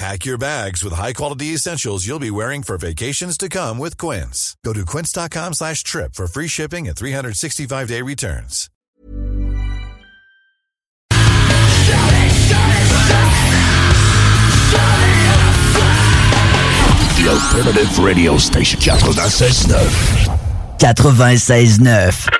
Pack your bags with high-quality essentials you'll be wearing for vacations to come with Quince. Go to quince.com slash trip for free shipping and 365-day returns. The Alternative Radio Station 96.9. 96.9.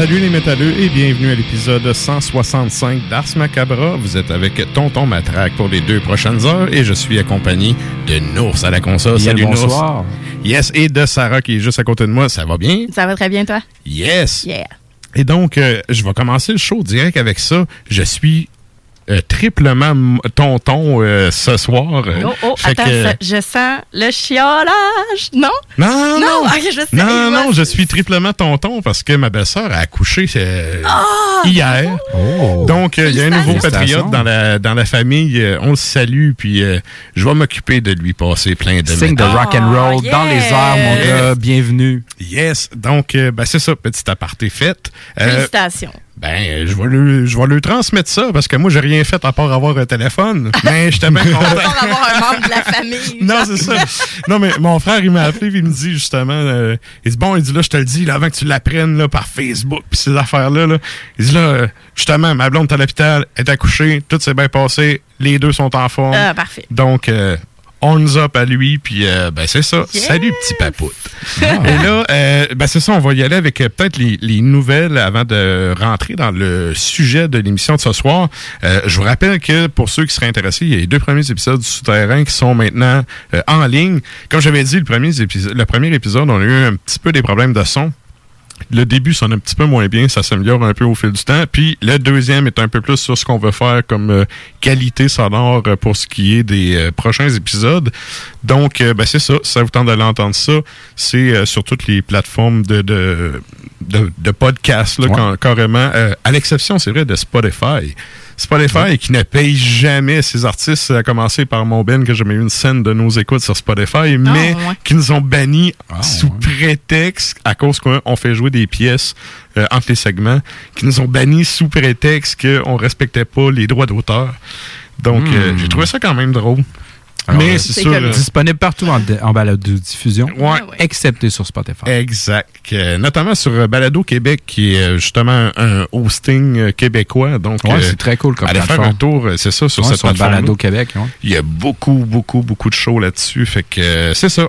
Salut les métalleux et bienvenue à l'épisode 165 d'Ars Macabra. Vous êtes avec Tonton Matraque pour les deux prochaines heures et je suis accompagné de Nours à la console. Bien, Salut bonsoir. Nours. Yes, et de Sarah qui est juste à côté de moi. Ça va bien? Ça va très bien, toi? Yes. Yeah. Et donc, euh, je vais commencer le show direct avec ça. Je suis euh, triplement tonton euh, ce soir. Oh, oh, fait attends, que- ça- je sens le chiolage. Non? Non, non, Non, je sais. Non, non, je suis triplement tonton parce que ma belle-sœur a accouché euh, Ah, hier. Oh. Donc, euh, il y a un nouveau patriote dans la, dans la famille. On le salue, puis euh, je vais m'occuper de lui passer plein de Signe de rock and roll Oh, dans les airs, mon gars. Bienvenue. Yes, donc, euh, ben, c'est ça, petit aparté fait. Euh, Félicitations. Ben, euh, je vais, lui, je vais lui transmettre ça parce que moi, j'ai rien fait à part avoir un téléphone. Mais j'étais bien content. Avoir un membre de la famille. Non, c'est ça. Non, mais mon frère, il m'a appelé, il me dit justement, euh, il dit bon, il dit là, je te le dis, là, avant que tu l'apprennes là, par Facebook, puis ces affaires-là, là, il dit là, euh, justement, ma blonde est à l'hôpital, elle est accouchée, tout s'est bien passé, les deux sont en forme. Ah, parfait. Donc, euh, on up à lui, puis euh, ben c'est ça. Yes. Salut, petit papoute. Et là, euh, ben c'est ça, on va y aller avec euh, peut-être les, les nouvelles avant de rentrer dans le sujet de l'émission de ce soir. Euh, je vous rappelle que pour ceux qui seraient intéressés, il y a les deux premiers épisodes du Souterrain qui sont maintenant euh, en ligne. Comme j'avais dit, le premier, épisode, le premier épisode, on a eu un petit peu des problèmes de son. Le début sonne un petit peu moins bien, ça s'améliore un peu au fil du temps. Puis le deuxième est un peu plus sur ce qu'on veut faire comme euh, qualité sonore euh, pour ce qui est des euh, prochains épisodes. Donc, euh, ben, c'est ça. Ça vous tente d'aller entendre ça, c'est euh, sur toutes les plateformes de, de, de, de podcasts, là, Ouais. quand- carrément. Euh, à l'exception, c'est vrai, de Spotify. Spotify qui ne paye jamais ses artistes, à commencer par mon Ben, que j'ai mis une scène de nos écoutes sur Spotify, mais ouais. qui nous ont bannis Ah, sous ouais. prétexte, à cause qu'on fait jouer des pièces euh, entre les segments, qui nous ont bannis sous prétexte qu'on respectait pas les droits d'auteur. Donc, euh, Hmm. j'ai trouvé ça quand même drôle. Alors, mais c'est sûr. que- euh, Disponible partout en, en balade de diffusion, Ouais. Ouais, ouais. excepté sur Spotify. Exact. Euh, notamment sur euh, Balado Québec, qui est euh, justement un hosting québécois. Donc, Ouais, euh, c'est très cool comme allez faire un tour, c'est ça, sur Ouais, cette sur plateforme. Balado Québec. ouais. Il y a beaucoup, beaucoup, beaucoup de shows là-dessus. Fait que euh, c'est ça.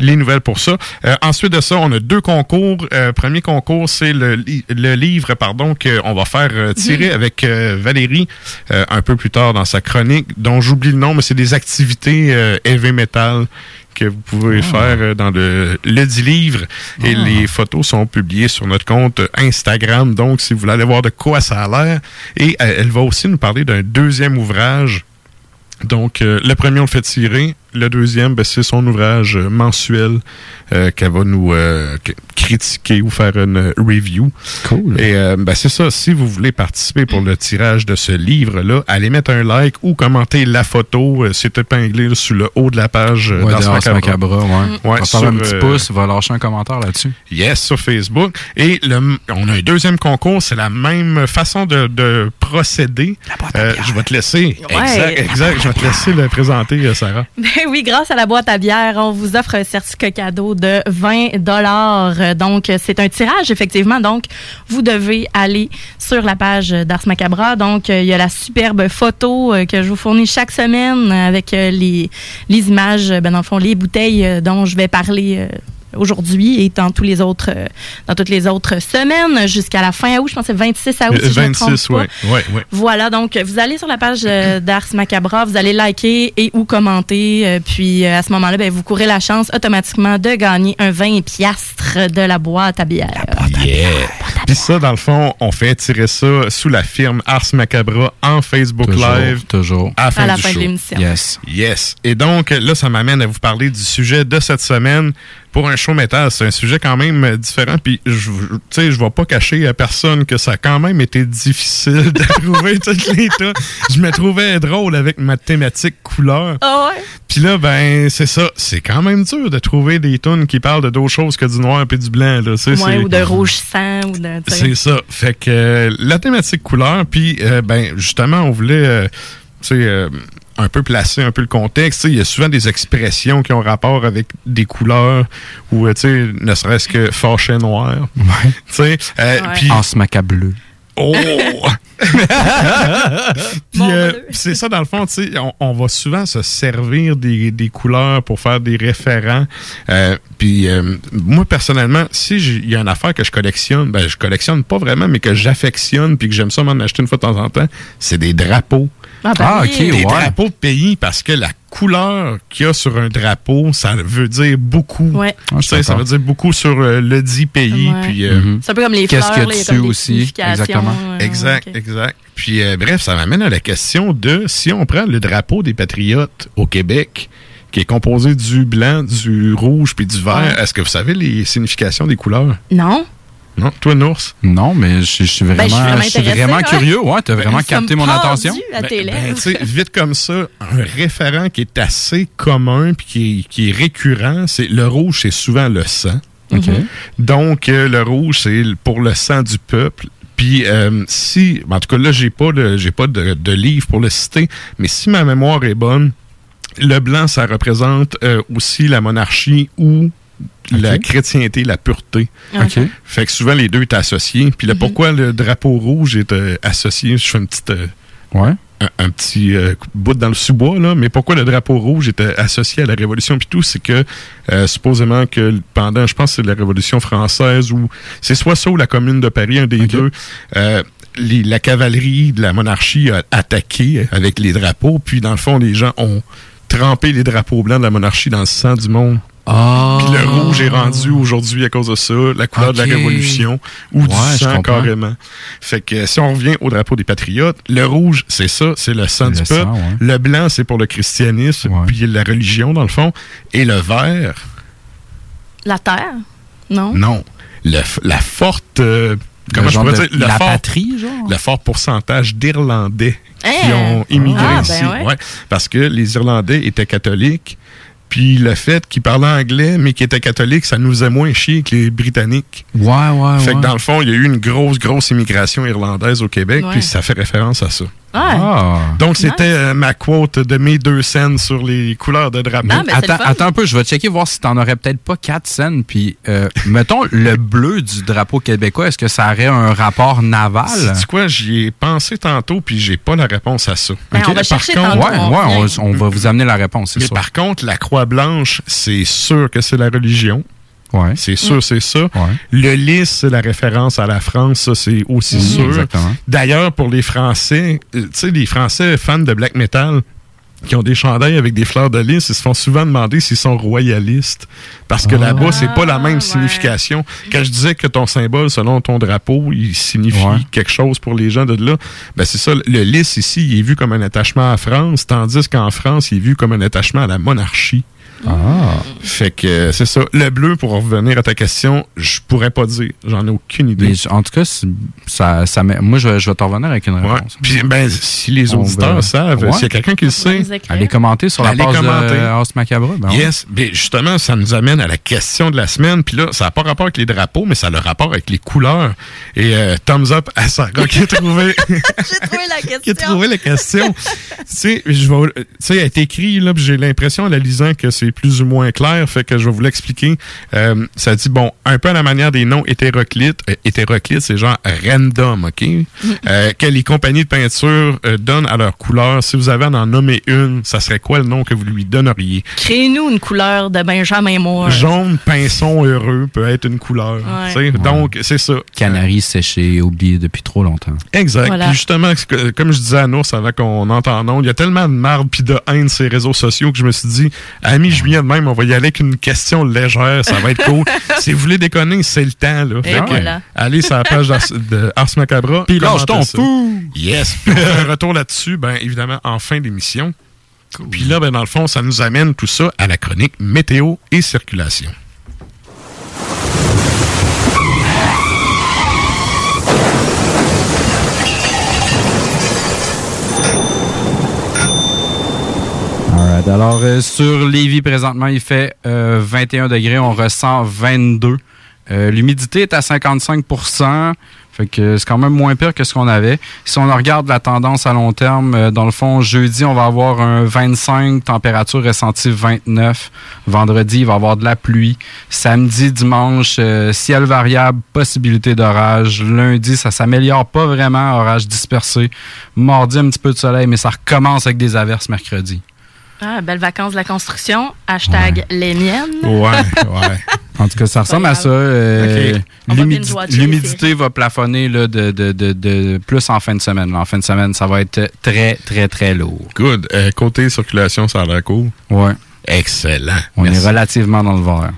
Les nouvelles pour ça. Euh, ensuite de ça, on a deux concours. Euh, premier concours, c'est le, li- le livre pardon qu'on va faire euh, tirer avec euh, Valérie un peu plus tard dans sa chronique, dont j'oublie le nom, mais c'est des activités heavy metal que vous pouvez faire euh, dans le, le dit livre. Et les photos sont publiées sur notre compte Instagram. Donc, si vous voulez aller voir de quoi ça a l'air. Et elle va aussi nous parler d'un deuxième ouvrage. Donc, euh, le premier, on le fait tirer. Le deuxième, ben, c'est son ouvrage euh, mensuel euh, qu'elle va nous euh, critiquer ou faire une review. Cool. Et euh, ben, c'est ça, si vous voulez participer pour le tirage de ce livre-là, allez mettre un like ou commenter la photo. euh, c'est épinglé là, sur le haut de la page Ouais, Macabra. Macabra, ouais. Ouais, va faire sur, un petit euh, pouce, va lâcher un commentaire là-dessus. Yes, sur Facebook. Et le, on a un deuxième concours, c'est la même façon de, de procéder. Euh, je vais te laisser. Ouais. Exact, exact. Je vais te laisser le présenter, Sarah. Oui, grâce à la boîte à bière, on vous offre un certificat cadeau de 20 dollars. Donc, c'est un tirage, effectivement. Donc, vous devez aller sur la page d'Ars Macabra. Donc, euh, il y a la superbe photo euh, que je vous fournis chaque semaine avec euh, les, les images, ben, dans le fond, les bouteilles dont je vais parler aujourd'hui et dans tous les autres euh, dans toutes les autres semaines jusqu'à la fin août je pense que c'est 26 août si je me trompe 26, pas. oui. Ouais, ouais. Voilà, donc vous allez sur la page euh, d'Ars Macabra, vous allez liker et ou commenter, euh, puis euh, à ce moment-là, ben, vous courez la chance automatiquement de gagner un 20 piastres de la boîte à bière. Yeah. Puis ça, dans le fond, on fait tirer ça sous la firme Ars Macabra en Facebook Toujours, Live toujours. à la fin à la du fin de l'émission. Yes. Yes. Et donc, là, ça m'amène à vous parler du sujet de cette semaine. Pour un show métal, c'est un sujet quand même euh, différent. Puis, je, je- tu sais, je vais pas cacher à personne que ça a quand même été difficile de trouver les. Je me trouvais drôle avec ma thématique couleur. Ah ouais? Puis là, ben, c'est ça. C'est quand même dur de trouver des tunes qui parlent de d'autres choses que du noir et du blanc. Là. Ouais, ou de rouge sang, ou de. c'est ça. Fait que euh, la thématique couleur, puis euh, ben justement, on voulait euh, tu sais, un peu placer un peu le contexte. Il y a souvent des expressions qui ont rapport avec des couleurs ou euh, tu sais, ne serait-ce que fâché noir. Ouais. Tu sais, euh, Ouais. puis Ars Macableu. Oh! Puis, euh, c'est ça, dans le fond, tu sais, on, on va souvent se servir des, des couleurs pour faire des référents. Euh, puis, euh, moi, personnellement, si j'ai- il y a une affaire que je collectionne, ben, je collectionne pas vraiment, mais que j'affectionne puis que j'aime ça m'en acheter une fois de temps en temps, c'est des drapeaux. Ah, ben Ah, oui. ok, Des ouais. drapeaux de pays, parce que la couleur qu'il y a sur un drapeau, ça veut dire beaucoup. Ouais. Ah, je Tu sais, ça veut dire beaucoup sur euh, le dit pays. Ouais. Puis, euh, Mhm. C'est un peu comme les Qu'est-ce fleurs, qu'il y a là, il y a dessus comme aussi? significations, Exactement. euh, Exact, exact. Puis euh, bref, ça m'amène à la question de si on prend le drapeau des patriotes au Québec, qui est composé du blanc, du rouge puis du vert, Ouais. est-ce que vous savez les significations des couleurs? Non? Non? Toi, Nours? Non, mais je, je suis vraiment, Ben, je suis vraiment je suis intéressée, vraiment ouais. curieux. Ouais, t'as vraiment Nous capté mon attention. à tes Ben, sais, vite comme ça, un référent qui est assez commun puis qui est, qui est récurrent, c'est le rouge, c'est souvent le sang. OK. Donc, euh, le rouge, c'est pour le sang du peuple. Puis, euh, si, en tout cas, là, j'ai pas, de, j'ai pas de, de livre pour le citer, mais si ma mémoire est bonne, le blanc, ça représente euh, aussi la monarchie ou la chrétienté, la pureté. OK. Fait que souvent, les deux étaient associés. Puis là, Mhm. pourquoi le drapeau rouge est euh, associé? Je fais une petite... euh, Ouais. un, un petit euh, bout dans le sous-bois, là. Mais pourquoi le drapeau rouge était associé à la Révolution? Puis tout, c'est que euh, supposément que pendant, je pense que c'est la Révolution française ou c'est soit ça ou la Commune de Paris, un des deux, euh, les- la cavalerie de la monarchie a attaqué avec les drapeaux, puis dans le fond, les gens ont trempé les drapeaux blancs de la monarchie dans le sang du monde. Ah. Puis le rouge est rendu aujourd'hui à cause de ça, la couleur de la. Révolution ou du Ouais, sang carrément. Fait que si on revient au drapeau des patriotes, le rouge, c'est ça, c'est le sang du le peuple. sang, ouais. Le blanc, c'est pour le christianisme, Ouais. puis la religion dans le fond. Et le vert, La terre? Non? non. Le la forte, euh, comment Le je genre pourrais de- dire, le la fort, patrie, genre? le fort pourcentage d'Irlandais qui Hein? ont immigré Ah, ici. ben ouais. Ouais, parce que les Irlandais étaient catholiques. Puis le fait qu'ils parlaient anglais, mais qu'ils étaient catholiques, ça nous faisait moins chier que les Britanniques. Ouais, ouais, Fait ouais. que dans le fond, il y a eu une grosse, grosse immigration irlandaise au Québec, Ouais. puis ça fait référence à ça. Ah. Donc, c'était euh, ma quote de mes deux scènes sur les couleurs de drapeau. Non, mais Attends, un peu, je vais checker voir si t'en aurais peut-être pas quatre scènes. Puis, euh, mettons, le bleu du drapeau québécois, est-ce que ça aurait un rapport naval? C'est quoi, j'y ai pensé tantôt, puis j'ai pas la réponse à ça. Ben, Ok? on va Par chercher contre-. Ouais, on ouais, revient. on, on va vous amener la réponse, c'est Mais sûr. par contre, la croix blanche, c'est sûr que c'est la religion. Ouais. C'est sûr, c'est ça. Ouais. Le lys, c'est la référence à la France, ça, c'est aussi Mhm, sûr. D'ailleurs, pour les Français, euh, tu sais, les Français fans de black metal qui ont des chandails avec des fleurs de lys, ils se font souvent demander s'ils sont royalistes. Parce que là-bas, c'est pas la même ouais. signification. Quand je disais que ton symbole, selon ton drapeau, il signifie Ouais. quelque chose pour les gens de là, ben c'est ça. Le lys ici, il est vu comme un attachement à France, tandis qu'en France, il est vu comme un attachement à la monarchie. Ah. Fait que euh, c'est ça. Le bleu, pour revenir à ta question, je pourrais pas dire. J'en ai aucune idée. Mais en tout cas, ça, ça moi, je, vais- je vais te revenir avec une Ouais. réponse. Puis, ben, si les auditeurs savent, Ouais. s'il y a quelqu'un qui le sait. Allez commenter sur la Allez page commenter. de House Macabre. Ben ouais. yes. Ben, justement, ça nous amène à la question de la semaine. Puis là, ça n'a pas rapport avec les drapeaux, mais ça a le rapport avec les couleurs. Et euh, thumbs up à Sarah qui a trouvé, J'ai trouvé la qui a question. trouvé la question. tu sais, elle est écrite là, puis j'ai l'impression en la lisant que c'est plus ou moins clair. Fait que je vais vous l'expliquer. Euh, ça dit bon, un peu à la manière des noms hétéroclites. Euh, hétéroclites, c'est genre random, ok? Euh, que les compagnies de peinture euh, donnent à leur couleur. Si vous avez à en nommer une, ça serait quoi le nom que vous lui donneriez? Créez-nous une couleur de Benjamin Moore. Jaune, pinson heureux peut être une couleur. Ouais. Donc c'est ça. Canari séché, oublié depuis trop longtemps. Exact. Voilà. Puis justement, comme je disais à Nours avant qu'on entende non, il y a tellement de marde puis de haine sur les réseaux sociaux que je me suis dit, à mi-juillet de même, on va y aller avec une question légère, ça va être cool. si vous voulez déconner, c'est le temps. Là. Et voilà. allez sur la page d'Ars, de Ars Macabra. Puis lâche ton fou! Yes. Puis on fait un retour là-dessus, ben évidemment, en fin d'émission. Puis là, ben, dans le fond, ça nous amène tout ça à la chronique météo et circulation. Alors, euh, sur Lévis, présentement, il fait euh, 21 degrés. On ressent 22. Euh, L'humidité est à 55% Fait que c'est quand même moins pire que ce qu'on avait. Si on regarde la tendance à long terme, euh, dans le fond, jeudi, on va avoir un 25, température ressentie 29. Vendredi, il va y avoir de la pluie. Samedi, dimanche, euh, ciel variable, possibilité d'orage. Lundi, ça s'améliore pas vraiment, orage dispersé. Mardi, un petit peu de soleil, mais ça recommence avec des averses mercredi. Ah, belles vacances de la construction. Hashtag les miennes. Ouais, ouais. En tout cas, ça ressemble à ça. euh, L'humidité va plafonner là, de, de, de, de plus en fin de semaine. En fin de semaine, ça va être très, très, très lourd. Good. Euh, côté circulation, ça a l'air cool. Ouais. Excellent. On Merci. est relativement dans le vert.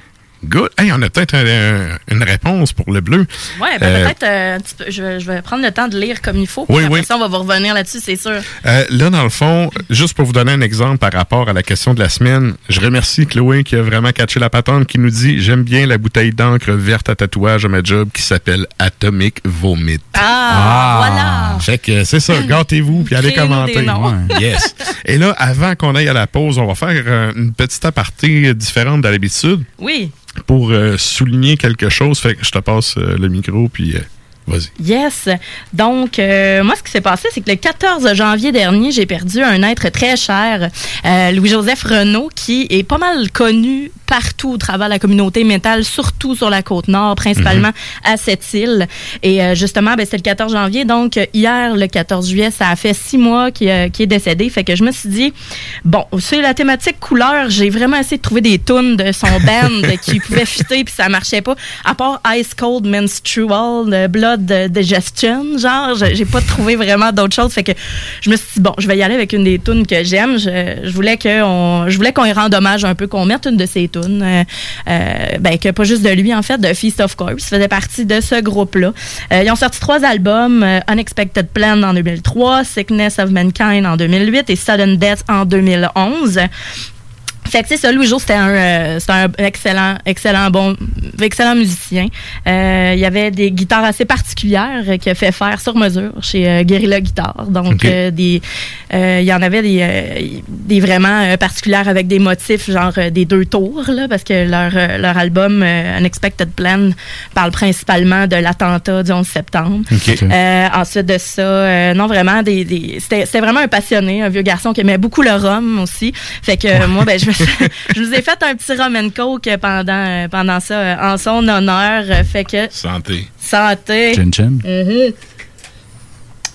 Good. Hey, on a peut-être un- un- une réponse pour le bleu. Ouais, ben Euh, peut-être euh, un petit peu- je, vais- je vais prendre le temps de lire comme il faut. Oui, après oui. ça, on va vous revenir là-dessus, c'est sûr. Euh, là, dans le fond, juste pour vous donner un exemple par rapport à la question de la semaine, je remercie Chloé qui a vraiment catché la patente, qui nous dit J'aime bien la bouteille d'encre verte à tatouage à ma job qui s'appelle Atomic Vomit. Ah, Ah. voilà. Fait que c'est ça, gâtez-vous puis allez commenter. des noms. Ouais. Yes. Et là, avant qu'on aille à la pause, on va faire euh, une petite aparté différente de l'habitude Oui. Pour euh, souligner quelque chose. Fait que je te passe euh, le micro puis euh, vas-y. Yes. Donc, euh, moi, ce qui s'est passé, c'est que le 14 janvier dernier, j'ai perdu un être très cher, euh, Louis-Joseph Renault, qui est pas mal connu partout au travers de la communauté métal, surtout sur la côte nord, principalement à cette île. Et euh, justement, ben, c'était le 14 janvier. Donc, hier, le 14 juillet, ça a fait six mois qu'il est décédé. Fait que je me suis dit, bon, c'est la thématique couleur. J'ai vraiment essayé de trouver des tunes de son band qui pouvaient fitter, puis ça marchait pas. À part Ice Cold Menstrual, de Blood Digestion, genre, j'ai pas trouvé vraiment d'autres choses. Fait que je me suis dit, bon, je vais y aller avec une des tunes que j'aime. Je, voulais qu'on je voulais qu'on y rende hommage un peu, qu'on mette une de ses tunes. Euh, euh, ben, que pas juste de lui, en fait, de Feast of Corpse faisait partie de ce groupe-là. Euh, ils ont sorti trois albums, euh, Unexpected Plan en 2003, Sickness of Mankind en 2008 et Sudden Death en 2011. Fait que c'est ça, Louis Jo, c'était un, euh, c'était un excellent, excellent, bon, excellent musicien. Euh, il y avait des guitares assez particulières euh, qu'il a fait faire sur mesure chez euh, Guerrilla Guitar. Donc, Ok. euh, des, euh, il y en avait des, euh, des vraiment particulières avec des motifs genre des deux tours, là, parce que leur, leur album Unexpected Plan parle principalement de l'attentat du 11 septembre. OK. Euh, ensuite de ça, euh, non vraiment des, des- c'était, vraiment un passionné, un vieux garçon qui aimait beaucoup le rhum aussi. Fait que moi ben je me suis- je vous ai fait un petit rum and coke pendant euh, pendant ça euh, en son honneur. Fait que Santé. santé. Chin Chin. Mhm.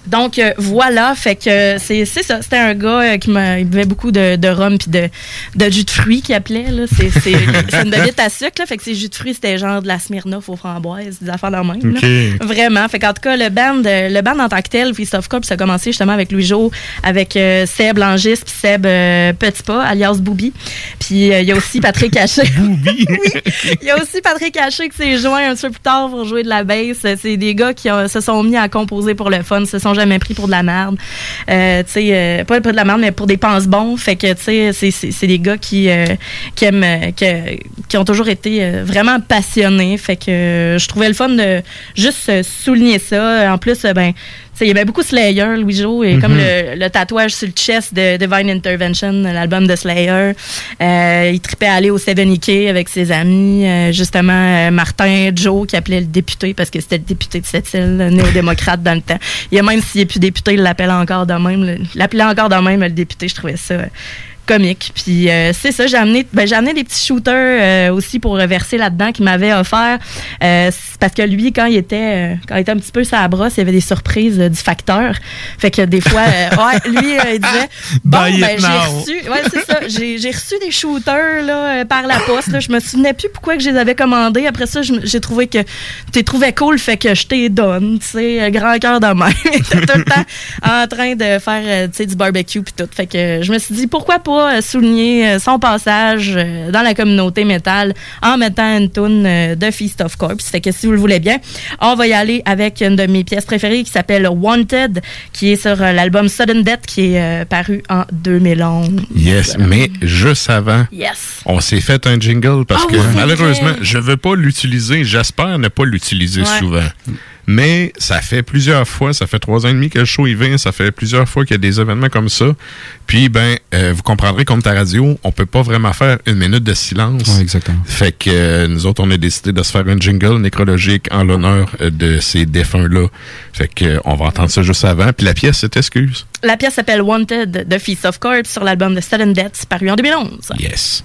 Donc euh, voilà, fait que c'est c'est ça. C'était un gars euh, qui il buvait beaucoup de, de rhum puis de, de jus de fruits qu'il appelait. C'est une bebite à sucre là, fait que ces jus de fruits c'était genre de la Smirnoff aux framboises, des affaires de même. là. OK. Vraiment. Fait qu'en tout cas, le band, euh, le band en tant que tel, Feast of Corps, ça a commencé justement avec Louis Jo, avec euh, Seb Langis puis Seb euh, Petitpas, alias Booby. Puis euh, il y a aussi Patrick Haché. Booby. oui. Il y a aussi Patrick Haché qui s'est joint un petit peu plus tard pour jouer de la bass. C'est des gars qui se sont mis à composer pour le fun, se sont jamais pris pour de la merde. Euh, tu sais, euh, pas pour de la merde, mais pour des pense-bons. Fait que, tu sais, c'est- des gars qui, euh, qui aiment, qui ont toujours été vraiment passionnés. Fait que je trouvais le fun de juste souligner ça. En plus, ben, il y avait beaucoup Slayer, Louis Jo, et comme le, le tatouage sur le chest de Divine Intervention, l'album de Slayer. Euh, il tripait à aller au Seven Ikea avec ses amis. Euh, justement, euh, Martin Joe, qui appelait le député, parce que c'était le député de cette île, le néo-démocrate dans le temps. Il y a même s'il n'est plus député, il l'appelle encore de même. l'appelait encore de même, le député. Je trouvais ça euh, comique. Puis euh, c'est ça, j'ai amené, ben, j'ai amené des petits shooters euh, aussi pour verser là-dedans qu'il m'avait offert. Euh, parce que lui, quand il était quand il était un petit peu sa brosse, il y avait des surprises du facteur. Fait que des fois, ouais, lui, il disait Bon, ben, j'ai reçu. Ouais, c'est ça. J'ai, reçu des shooters là, par la poste. Là. Je me souvenais plus pourquoi que je les avais commandés. Après ça, j'ai trouvé que tu les trouvais cool, fait que je t'ai donne. Tu sais, grand cœur de même. Tout le temps en train de faire du barbecue puis tout. Fait que je me suis dit pourquoi pas souligner euh, son passage euh, dans la communauté métal en mettant une toune euh, de Feast of Corpse. Fait que si vous le voulez bien, on va y aller avec une de mes pièces préférées qui s'appelle Wanted, qui est sur l'album Sudden Death qui est paru en 2011. Yes, mais juste avant, Yes. on s'est fait un jingle parce Ah que malheureusement, vrai. je veux pas l'utiliser. J'espère ne pas l'utiliser Ouais. souvent. Mais ça fait plusieurs fois, ça fait trois ans et demi que le show y vient, ça fait plusieurs fois qu'il y a des événements comme ça. Puis, ben, euh, vous comprendrez, comme ta radio, on peut pas vraiment faire une minute de silence. Ouais, exactement. Fait que euh, nous autres, on a décidé de se faire un jingle nécrologique en l'honneur de ces défunts-là. Fait que euh, on va entendre ça juste avant. Puis la pièce, c'est excuse. La pièce s'appelle Wanted de Feast of Corpse sur l'album de Sudden Death paru en 2011. Yes.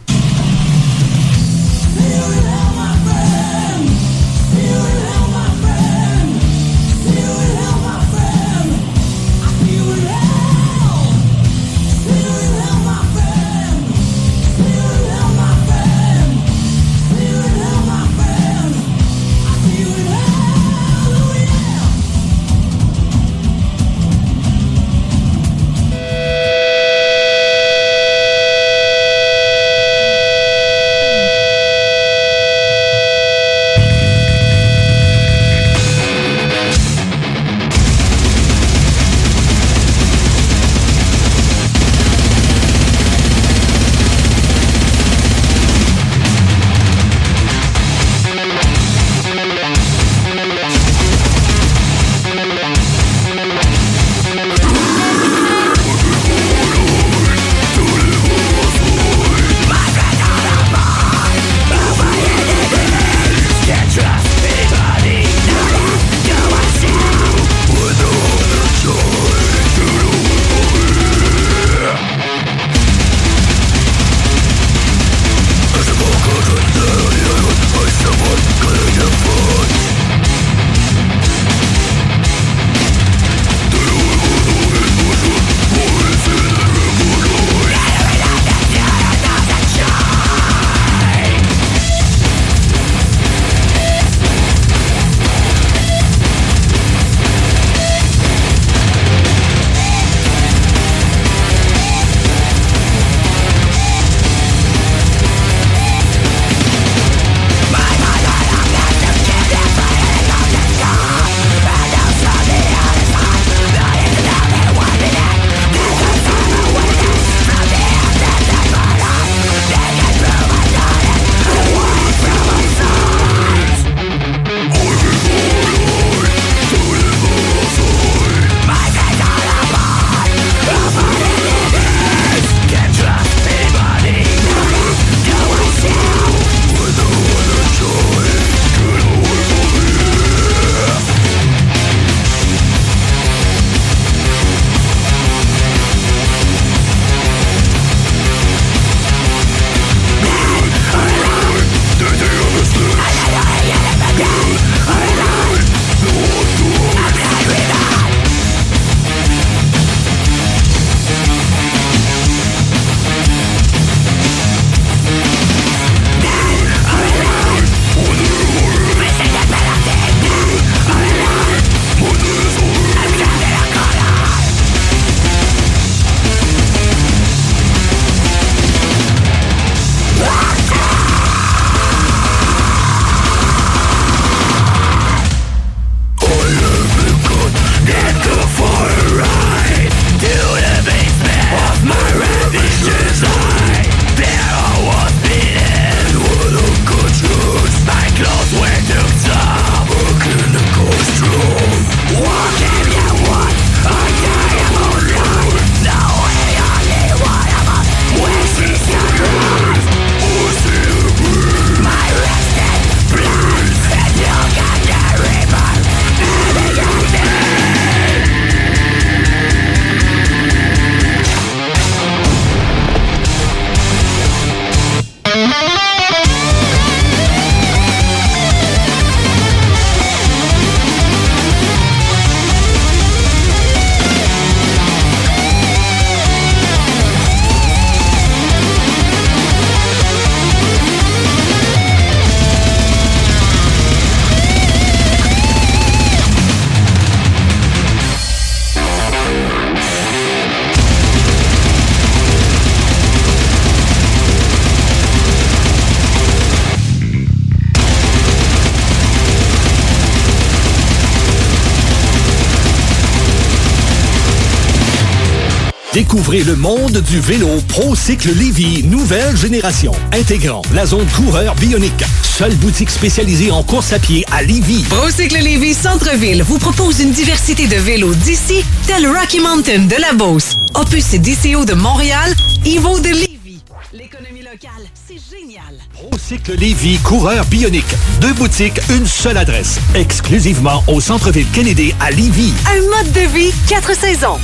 Découvrez le monde du vélo ProCycle Lévy, nouvelle génération, intégrant la zone coureur bionique. Seule boutique spécialisée en course à pied à Lévy. ProCycle Lévy Centre-Ville vous propose une diversité de vélos d'ici, tel Rocky Mountain de la Beauce, Opus et DCO de Montréal, Evo de Lévy. L'économie locale, c'est génial. ProCycle Lévy, coureur bionique. Deux boutiques, une seule adresse. Exclusivement au centre-ville Kennedy à Lévy. Un mode de vie, quatre saisons.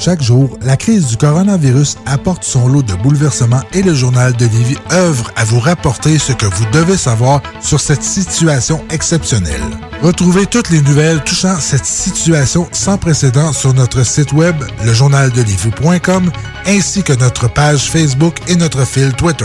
Chaque jour, la crise du coronavirus apporte son lot de bouleversements et le journal de Lévis œuvre à vous rapporter ce que vous devez savoir sur cette situation exceptionnelle. Retrouvez toutes les nouvelles touchant cette situation sans précédent sur notre site web, lejournaldelivie.com, ainsi que notre page Facebook et notre fil Twitter.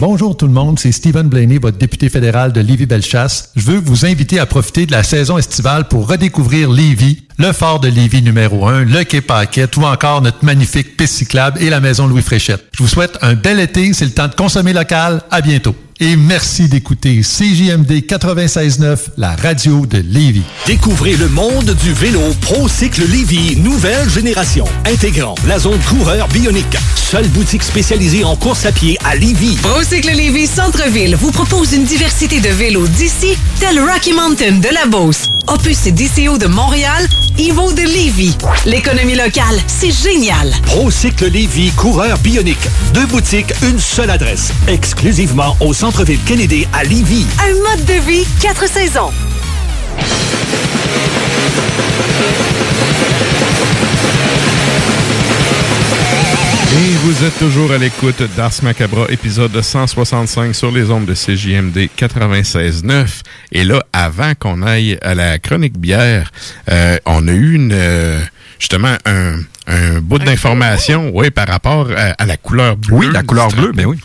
Bonjour tout le monde, c'est Stephen Blaney, votre député fédéral de Lévis-Bellechasse. Je veux vous inviter à profiter de la saison estivale pour redécouvrir Lévis, le fort de Lévis numéro 1, le quai Paquette ou encore notre magnifique piste cyclable et la maison Louis Fréchette. Je vous souhaite un bel été, c'est le temps de consommer local. À bientôt. Et merci d'écouter CJMD 96.9, la radio de Lévis. Découvrez le monde du vélo ProCycle Lévy, nouvelle génération, intégrant la zone coureur bionique. Seule boutique spécialisée en course à pied à Lévy. ProCycle Lévy Centre-Ville vous propose une diversité de vélos d'ici, tel Rocky Mountain de la Beauce, Opus et DCO de Montréal, Evo de Lévis. L'économie locale, c'est génial. ProCycle Lévy, coureur bionique. Deux boutiques, une seule adresse. Exclusivement au centre-ville Kennedy à Lévis. Un mode de vie, quatre saisons. Vous êtes toujours à l'écoute d'Ars Macabra, épisode 165 sur les ondes de CJMD 96.9. Et là, avant qu'on aille à la chronique bière, euh, on a eu une, euh, justement un, un bout d'information oui, par rapport à, à la couleur bleue. Oui, la couleur bleue, drapeau. ben oui.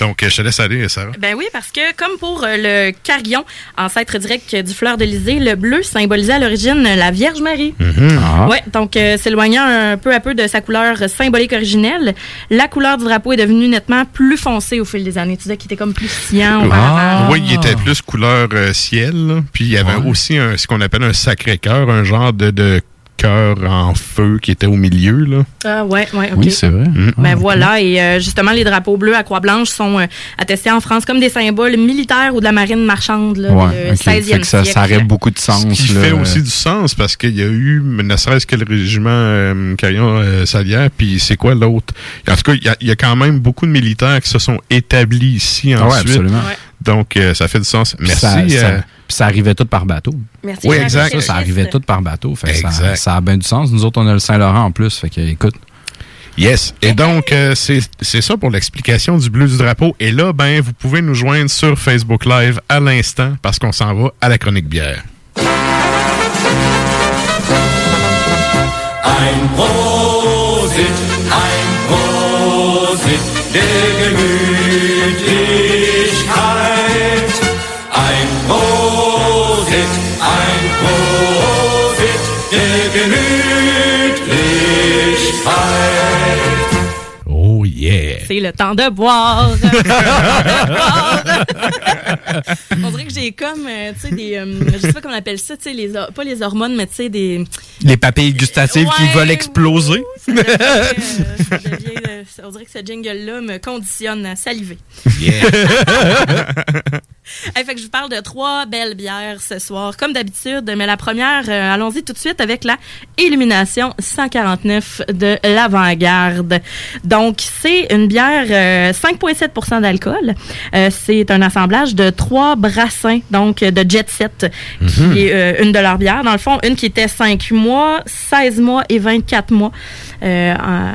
Donc, euh, je te laisse aller, Sarah. Ben oui, parce que comme pour euh, le carillon, ancêtre direct du fleur d'Elysée, le bleu symbolisait à l'origine la Vierge Marie. Mhm. Ah. Ouais, donc euh, s'éloignant un peu à peu de sa couleur symbolique originelle, la couleur du drapeau est devenue nettement plus foncée au fil des années. Tu disais qu'il était comme plus cyan Ah. Oui, il était plus couleur euh, ciel. Puis il y avait Ouais. aussi un, ce qu'on appelle un sacré cœur, un genre de, de cœur en feu qui était au milieu. Là. Ah ouais, ouais, ok. Oui, c'est vrai. Mm. Ben Ah, voilà, et euh, justement, les drapeaux bleus à croix blanche sont euh, attestés en France comme des symboles militaires ou de la marine marchande là, Ouais, du ok. 16e Fait que ça, siècle. ça aurait beaucoup de sens. Ce qui là. fait aussi du sens parce qu'il y a eu, ne serait-ce que le régiment euh, Carillon euh, puis c'est quoi l'autre? En tout cas, il y, a, il y a quand même beaucoup de militaires qui se sont établis ici Ah ouais, ensuite. absolument. Ouais. Donc, euh, ça fait du sens. Merci. Ça, ça- euh, puis ça arrivait tout par bateau. Merci. Oui, exact. Ça, arrivait tout par bateau. Fait que ça, Exact. ça a bien du sens. Nous autres, on a le Saint-Laurent en plus. Fait que, écoute. Yes. Et donc, euh, c'est c'est ça pour l'explication du bleu du drapeau. Et là, ben, vous pouvez nous joindre sur Facebook Live à l'instant parce qu'on s'en va à la chronique bière. Ein Prosit, ein Prosit der Gemütlichkeit. Oh yeah! C'est le temps de boire! on dirait que j'ai comme, euh, tu sais, des. Euh, je sais pas comment on appelle ça, tu sais, les, pas les hormones, mais tu sais, des. Les papilles gustatives qui veulent exploser. Ouh, euh, on dirait que ce jingle-là me conditionne à saliver. Yeah! Hey, fait que je vous parle de trois belles bières ce soir, comme d'habitude. Mais la première, euh, allons-y tout de suite avec la Illumination 149 de l'Avant-Garde. Donc, c'est une bière euh, 5,7% d'alcool. Euh, c'est un assemblage de trois brassins, donc euh, de Jet Set, qui est euh, une de leurs bières. Dans le fond, une qui était 5 mois, 16 mois et 24 mois euh,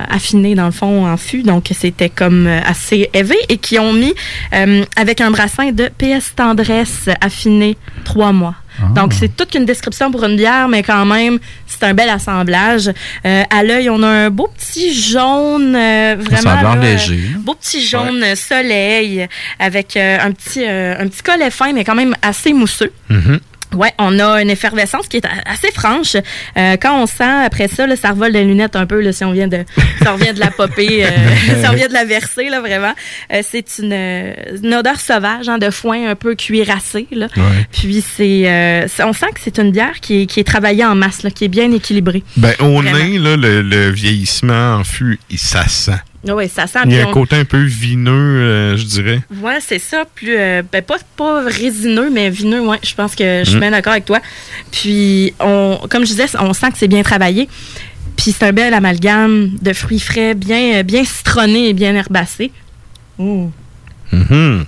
affinée, dans le fond, en fût. Donc, c'était comme euh, assez élevé et qui ont mis euh, avec un brassin de PS Tendresse affiné 3 mois. Donc, c'est toute une description pour une bière, mais quand même, c'est un bel assemblage. Euh, à l'œil, on a un beau petit jaune, euh, vraiment. Là, léger. Beau petit jaune soleil avec euh, un petit euh, un petit collet fin, mais quand même assez mousseux. Ouais, on a une effervescence qui est assez franche. Euh, quand on sent après ça, là, ça revole des lunettes un peu là, si on vient de si on vient de la popper, euh, si on vient de la verser là vraiment. Euh, c'est une, euh, une odeur sauvage, hein, de foin un peu cuirassé là. Puis c'est, euh, c'est- on sent que c'est une bière qui est, qui est travaillée en masse, là, qui est bien équilibrée. Ben, au Vraiment. nez, là, le, le vieillissement en fût, ça sent. Oui, ça sent. Il y a un on- côté un peu vineux, euh, je dirais. Ouais, c'est ça. Plus, euh, ben, pas, pas résineux, mais vineux, ouais. Je pense que je suis Mm. bien d'accord avec toi. Puis, on, comme je disais, on sent que c'est bien travaillé. Puis, c'est un bel amalgame de fruits frais, bien, euh, bien citronnés et bien herbacés. Mhm.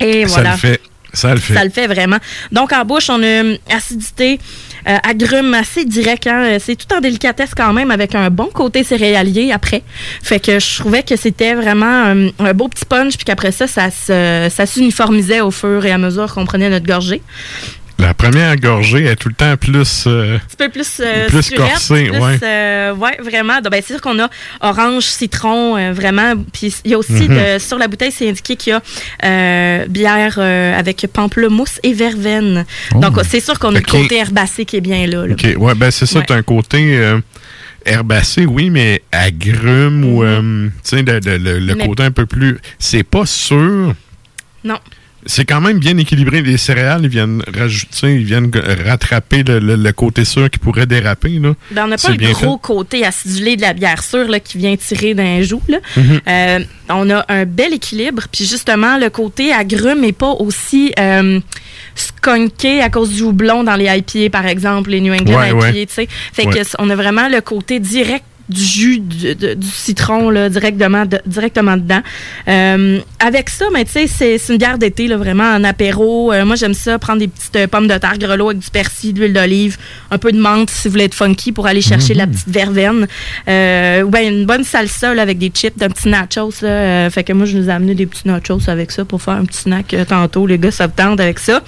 Et Ça voilà. le fait. Ça le fait. Ça le fait vraiment. Donc, en bouche, on a une acidité, euh, agrumes assez direct. hein. C'est tout en délicatesse quand même, avec un bon côté céréalier après. Fait que je trouvais que c'était vraiment euh, un beau petit punch, puis qu'après ça, ça se- ça s'uniformisait au fur et à mesure qu'on prenait notre gorgée. La première gorgée est tout le temps plus. euh, Un petit peu plus euh, Plus surette, corsé, plus, ouais. euh, ouais, vraiment. Ben, c'est sûr qu'on a orange, citron, vraiment. Puis il y a aussi Mhm. de- sur la bouteille, c'est indiqué qu'il y a bière avec pamplemousse et verveine. Donc c'est sûr qu'on a le côté herbacé qui est bien là. là. OK. Ouais, ben c'est ça, Ouais. t'as un côté herbacé, oui, mais agrume ou, euh, tu sais, le, le- le- le. Mais- côté un peu plus. C'est pas sûr. Non. C'est quand même bien équilibré. Les céréales, ils viennent rajouter, ils viennent rattraper le, le- le côté sûr qui pourrait déraper. Là. Ben, on n'a pas le gros côté acidulé de la bière sûre là, qui vient tirer d'un joue. Là. Mhm. Euh, on a un bel équilibre. Puis justement, le côté agrume n'est pas aussi euh, skunké à cause du houblon dans les IPA, par exemple, les New England Ouais, IPA. ouais. Fait Ouais. que on a vraiment le côté direct du jus du, de- du citron là, directement, de- directement dedans. Euh, avec ça, mais tu sais, c'est c'est une bière d'été, là, vraiment en apéro. Euh, moi, j'aime ça, prendre des petites euh, pommes de terre grelot avec du persil, de l'huile d'olive, un peu de menthe si vous voulez être funky pour aller chercher la petite verveine. Euh, ou bien une bonne salsa là, avec des chips, d'un petit nachos. Là, fait que moi, je nous ai amené des petits nachos avec ça pour faire un petit snack tantôt. Les gars, ça tente avec ça.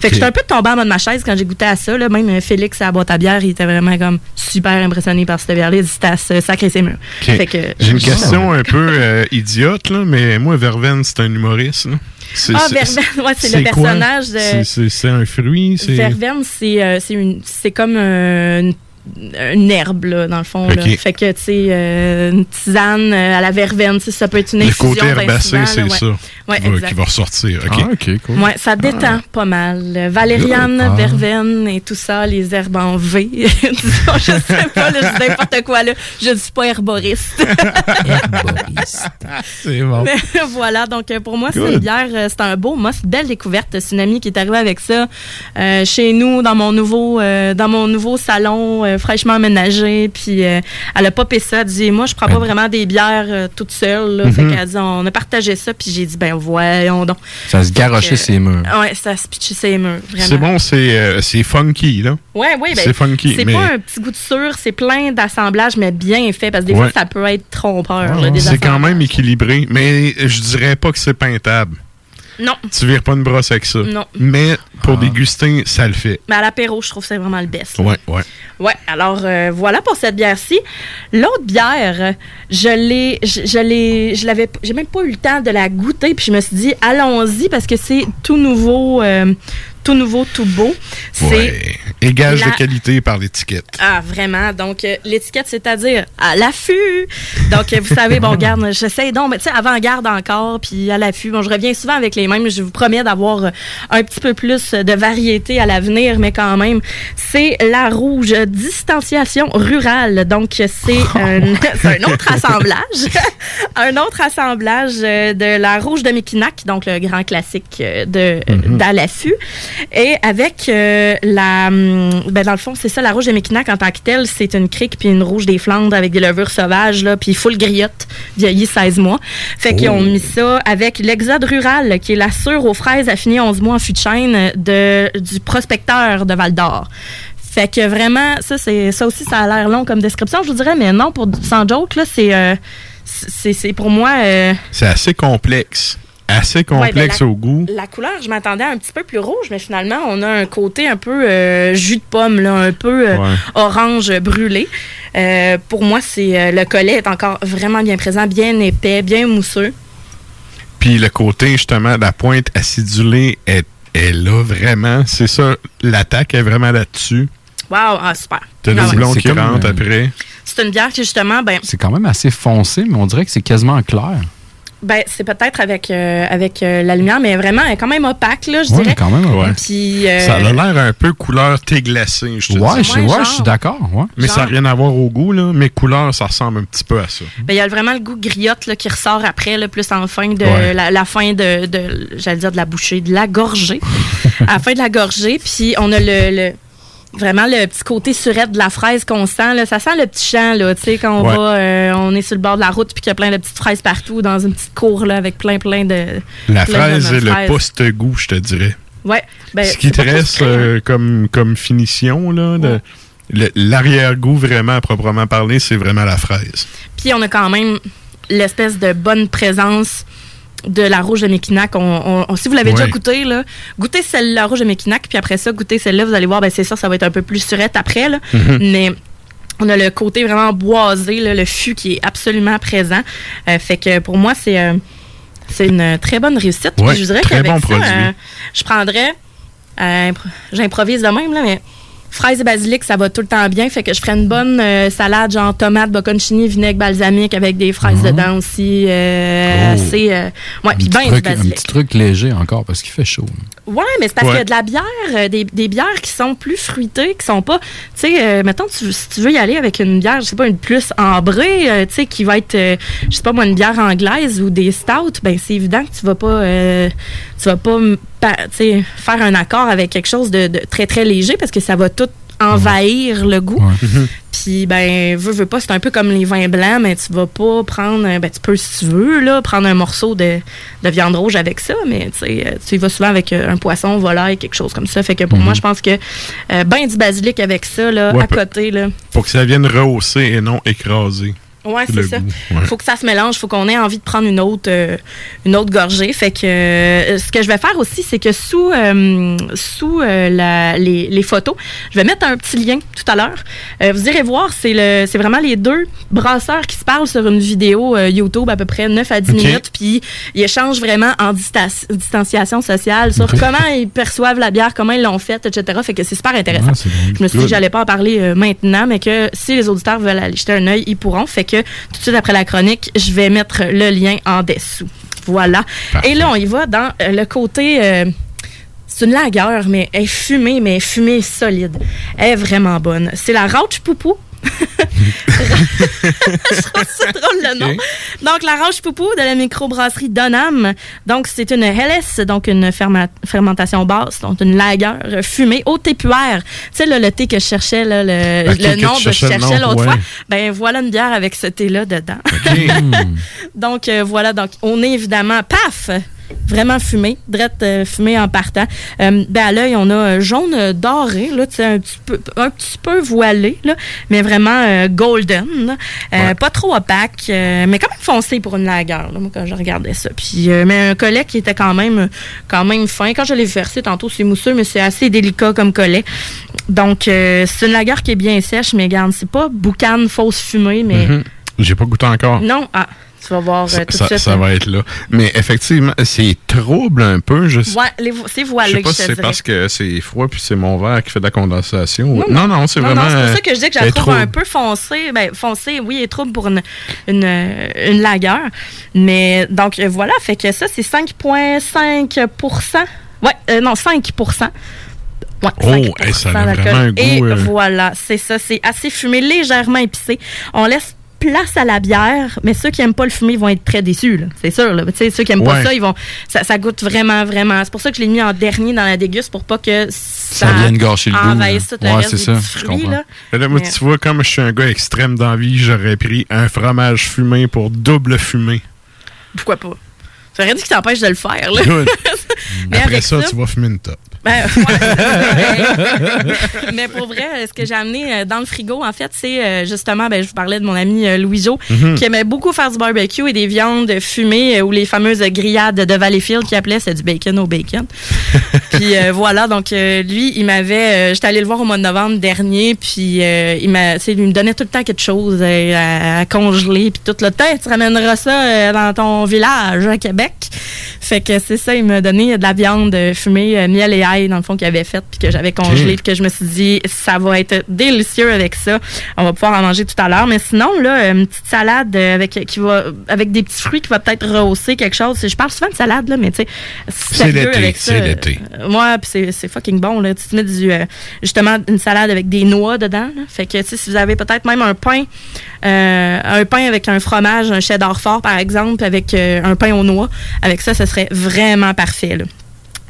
Fait que j'étais un peu tombée en bas de ma chaise quand j'ai goûté à ça. Là. Même Félix à la boîte à bière, il était vraiment comme super impressionné par cette bière-là. Il dit c'était à se sacrer ses murs. OK. Fait que, J'ai une question un peu euh, idiote, là, mais moi, Verveine, c'est un humoriste. là. Ah, Verveine, ouais, c'est le personnage de- C'est- un fruit? Verveine, c'est euh, c'est une- c'est comme euh, une, une herbe, là, dans le fond. là. Ok. Fait que, tu sais, euh, une tisane euh, à la verveine, ça peut être une Le infusion. côté ben herbacé, c'est là, ouais. ça. Ouais, qui, va, qui va ressortir. OK. Ah, OK, cool. Ouais, ça détend pas mal. Valériane, Ah. verveine et tout ça, les herbes en V. Disons, je sais pas, là, je dis n'importe quoi. Là. Je ne suis pas herboriste. C'est bon. Mais voilà, donc euh, pour moi, c'est une bière, c'est un beau une belle découverte. C'est une amie qui est arrivée avec ça euh, chez nous, dans mon nouveau euh, dans mon nouveau salon euh, fraîchement aménagé. Puis euh, elle a popé ça, elle dit Moi, je prends pas vraiment des bières euh, toute seule. Là. Fait Mhm. qu'elle dit On a partagé ça, puis j'ai dit Ben voyons donc. Ça se garochait ses murs. Ouais, ça se pitchait ses murs, vraiment. C'est bon, c'est euh, c'est funky, là. Ouais, ouais, ben, C'est funky, C'est mais- pas un petit goût de sûr, c'est plein d'assemblages, mais bien fait, parce que des Ouais. fois, ça peut être trompeur. C'est quand même équilibré, mais je dirais pas que c'est peintable. Non. Tu vires pas une brosse avec ça. Non. Mais pour déguster, ça le fait. Mais à l'apéro, je trouve que c'est vraiment le best. là. Ouais, ouais. Ouais, alors euh, voilà pour cette bière-ci. L'autre bière, je l'ai, je, je l'ai, je l'avais, j'ai même pas eu le temps de la goûter, puis je me suis dit, allons-y parce que c'est tout nouveau, euh, tout nouveau, tout beau. C'est Ouais. Et gage la- de qualité par l'étiquette. ah, vraiment. Donc, euh, l'étiquette, c'est-à-dire à l'affût. Donc, euh, vous savez, bon, garde, j'essaie donc, mais tu sais, avant-garde encore, puis à l'affût. Bon, je reviens souvent avec les mêmes. Je vous promets d'avoir euh, un petit peu plus de variété à l'avenir, mais quand même, c'est la rouge distanciation rurale. Donc, c'est un, autre assemblage. un autre assemblage de la rouge de Mekinac, donc le grand classique de d'à l'affût. Et avec euh, la. Hum, Ben dans le fond, c'est ça, la rouge de Mekinac en tant que telle, c'est une crique puis une rouge des Flandres avec des levures sauvages, là, puis full griotte, vieillie 16 mois. Fait qu'ils ont mis ça avec l'exode rural, qui est la sûre aux fraises affinée 11 mois en fût de chêne de, du prospecteur de Val d'Or. Fait que vraiment, ça, c'est ça aussi, ça a l'air long comme description, je vous dirais, mais non, pour sans joke, là, c'est. euh, c'est c'est pour moi. euh, C'est assez complexe. Assez Ouais, ben, complexe la- au goût. La couleur, je m'attendais à un petit peu plus rouge, mais finalement, on a un côté un peu euh, jus de pomme, là, un peu euh, Ouais. orange brûlé. Euh, pour moi, c'est euh, le collet est encore vraiment bien présent, bien épais, bien mousseux. Puis le côté, justement, de la pointe acidulée est, est là vraiment. C'est ça, l'attaque est vraiment là-dessus. Wow, ah, super. T'as le Ah qui rentre euh, après. C'est une bière qui, justement, ben, C'est quand même assez foncé, mais on dirait que c'est quasiment clair. Ben c'est peut-être avec, euh, avec euh, la lumière, mais vraiment, elle est quand même opaque, là, je Ouais, dirais. quand même, ouais. Puis, euh, Ça a l'air un peu couleur thé glacé, je te Ouais, dis. je, ouais, je suis d'accord. Ouais. Mais ça n'a rien à voir au goût, là. Mais couleur, ça ressemble un petit peu à ça. Ben, il y a vraiment le goût griotte là, qui ressort après, là, plus en fin de Ouais. la, la fin de, de j'allais dire de la bouchée, de la gorgée. à la fin de la gorgée, puis on a le, le- vraiment le petit côté surette de la fraise qu'on sent. Là. Ça sent le petit champ, là, tu sais, quand on Ouais. va, euh, on est sur le bord de la route, puis qu'il y a plein de petites fraises partout dans une petite cour là, avec plein, plein de. La plein fraise et le post-goût, je te dirais. Ouais. Ben, Ce qui te reste sucré, euh, comme, comme finition, là, de- l'arrière-goût vraiment à proprement parler, c'est vraiment la fraise. Puis on a quand même l'espèce de bonne présence de la rouge de Mekinac. On, on- on- si vous l'avez déjà goûté, là, goûtez celle-là, rouge de Mekinac, puis après ça, goûtez celle-là, vous allez voir, ben c'est ça, ça va être un peu plus surette après. Là. Mhm. Mais on a le côté vraiment boisé, là, le fût qui est absolument présent. Euh, fait que pour moi, c'est euh, une très bonne réussite. Puis je dirais qu'avec bon ça, euh, je prendrais, impro- j'improvise de même, là, mais fraises et basilic, ça va tout le temps bien. Fait que je ferais une bonne euh, salade, genre tomate, bocconcini, vinaigre balsamique avec des fraises dedans aussi. euh, Oh. assez, euh, ouais, un, puis ben du truc, un petit truc léger encore parce qu'il fait chaud. Ouais, mais c'est parce Ouais. qu'il y a de la bière, euh, des, des bières qui sont plus fruitées, qui sont pas. Tu sais, euh, mettons, tu, si tu veux y aller avec une bière, je sais pas, une plus ambrée, euh, tu sais, qui va être, euh, je sais pas moi, une bière anglaise ou des stouts, ben c'est évident que tu vas pas. euh, tu vas pas m- pa- tu sais, faire un accord avec quelque chose de, de très, très léger parce que ça va tout envahir le goût. Puis, ben, veux, veux pas, c'est un peu comme les vins blancs, mais tu vas pas prendre, ben, tu peux, si tu veux, là, prendre un morceau de, de viande rouge avec ça, mais tu euh, y vas souvent avec euh, un poisson, volaille, quelque chose comme ça. Fait que pour Mhm. moi, je pense que euh, ben du basilic avec ça, là, Ouais, à côté, là. Faut que ça vienne rehausser et non écraser. Ouais, c'est ça. ouais. faut que ça se mélange, faut qu'on ait envie de prendre une autre, euh, une autre gorgée. Fait que euh, ce que je vais faire aussi, c'est que sous, euh, sous la- les, les photos, je vais mettre un petit lien tout à l'heure. Vous irez voir, c'est le, c'est vraiment les deux brasseurs qui se parlent sur une vidéo YouTube à peu près 9 à 10 Ok. minutes, puis ils échangent vraiment en dista- distanciation sociale sur comment ils perçoivent la bière, comment ils l'ont faite, etc. Fait que c'est super intéressant. Je me suis dit que j'allais pas en parler maintenant, mais que si les auditeurs veulent aller jeter un œil, ils pourront. Fait que tout de suite après la chronique, je vais mettre le lien en dessous. Voilà. Et là, on y va dans euh, le côté. euh, c'est une lagueur, mais elle est fumée, mais elle est fumée solide. Elle est vraiment bonne. C'est la Rauch Poupou. je trouve ça drôle le nom. Donc, la Roche Poupou de la microbrasserie Donham. Donc, c'est une LS, donc une fermentation basse, donc une lagueur fumée au thé puère. Tu sais, là, le thé que je cherchais, là, le, le nom que je cherchais l'autre ouais. fois. Ben, voilà une bière avec ce thé-là dedans. donc, euh, voilà. Donc, on est évidemment, paf! Vraiment fumé, drette euh, fumé en partant. Euh, ben à l'œil, on a euh, jaune doré, là, un petit peu, un petit peu voilé, là, mais vraiment euh, golden. Pas trop opaque, mais quand même foncé pour une lagueur, là, moi, quand je regardais ça. Puis, mais un collet qui était quand même, quand même fin. Quand je l'ai versé tantôt, c'est mousseux, mais c'est assez délicat comme collet. Donc, c'est une lagueur qui est bien sèche, mais regarde, c'est pas boucan fausse fumée, mais Mhm. J'ai pas goûté encore. non, ah, Tu vas voir euh, tout ça, suite. ça va être là. Mais effectivement, c'est trouble un peu. Je sais, Ouais, les vo- je voileux sais pas si c'est parce que c'est froid puis c'est mon verre qui fait de la condensation. Non, Non, non, c'est vraiment. c'est pour ça que je dis que je la trouve trouble. un peu foncée. Ben, foncée, oui, elle est trouble pour une, une, euh, une lagueur. Mais donc, euh, voilà, fait que ça, c'est 5,5% Ouais, euh, non, 5 Ouais, Oh, 5 hey, ça a vraiment un goût, Et euh, voilà, c'est ça. C'est assez fumé, légèrement épicé. On laisse place à la bière, mais ceux qui aiment pas le fumé vont être très déçus, là. c'est sûr. Là. Tu sais, Ceux qui aiment pas Ouais. ça, ils vont, ça, ça goûte vraiment, vraiment. C'est pour ça que je l'ai mis en dernier dans la déguste pour pas que ça, Ça vienne gâcher le goût, envahisse là. tout le Ouais, c'est ça, je fruits. comprends. Là. Moi, Mais- tu vois, comme je suis un gars extrême d'envie, j'aurais pris un fromage fumé pour double fumé. Pourquoi pas? Ça aurait dit que t'empêche de le faire. Là. Good. Mais Après avec ça, ça- tu vas fumer une top. Ben, ouais. mais pour vrai, ce que j'ai amené euh, dans le frigo, en fait, c'est euh, justement, ben, je vous parlais de mon ami euh, Louiseau, Mhm. qui aimait beaucoup faire du barbecue et des viandes fumées ou les fameuses grillades de Valleyfield qu'il appelait, c'est du bacon au bacon. puis euh, voilà, donc euh, lui, il m'avait, euh, j'étais allée le voir au mois de novembre dernier, puis euh, il m'a, il me donnait tout le temps quelque chose à, à congeler, puis tout le temps, tu ramèneras ça dans ton village à Québec. Fait que c'est ça, il m'a donné de la viande fumée, miel et dans le fond, qu'il avait faite, puis que j'avais congelé, puis que je me suis dit, ça va être délicieux avec ça. On va pouvoir en manger tout à l'heure. Mais sinon, là, une petite salade euh, avec, qui va, avec des petits fruits qui va peut-être rehausser quelque chose. Je parle souvent de salade, là, mais tu sais, sérieux l'été, ça. c'est l'été. Euh, ouais, puis c'est- c'est fucking bon, là. Tu te mets du, euh, justement, une salade avec des noix dedans, là. Fait que, si vous avez peut-être même un pain, euh, un pain avec un fromage, un cheddar fort, par exemple, avec euh, un pain aux noix, avec ça, ce serait vraiment parfait, là.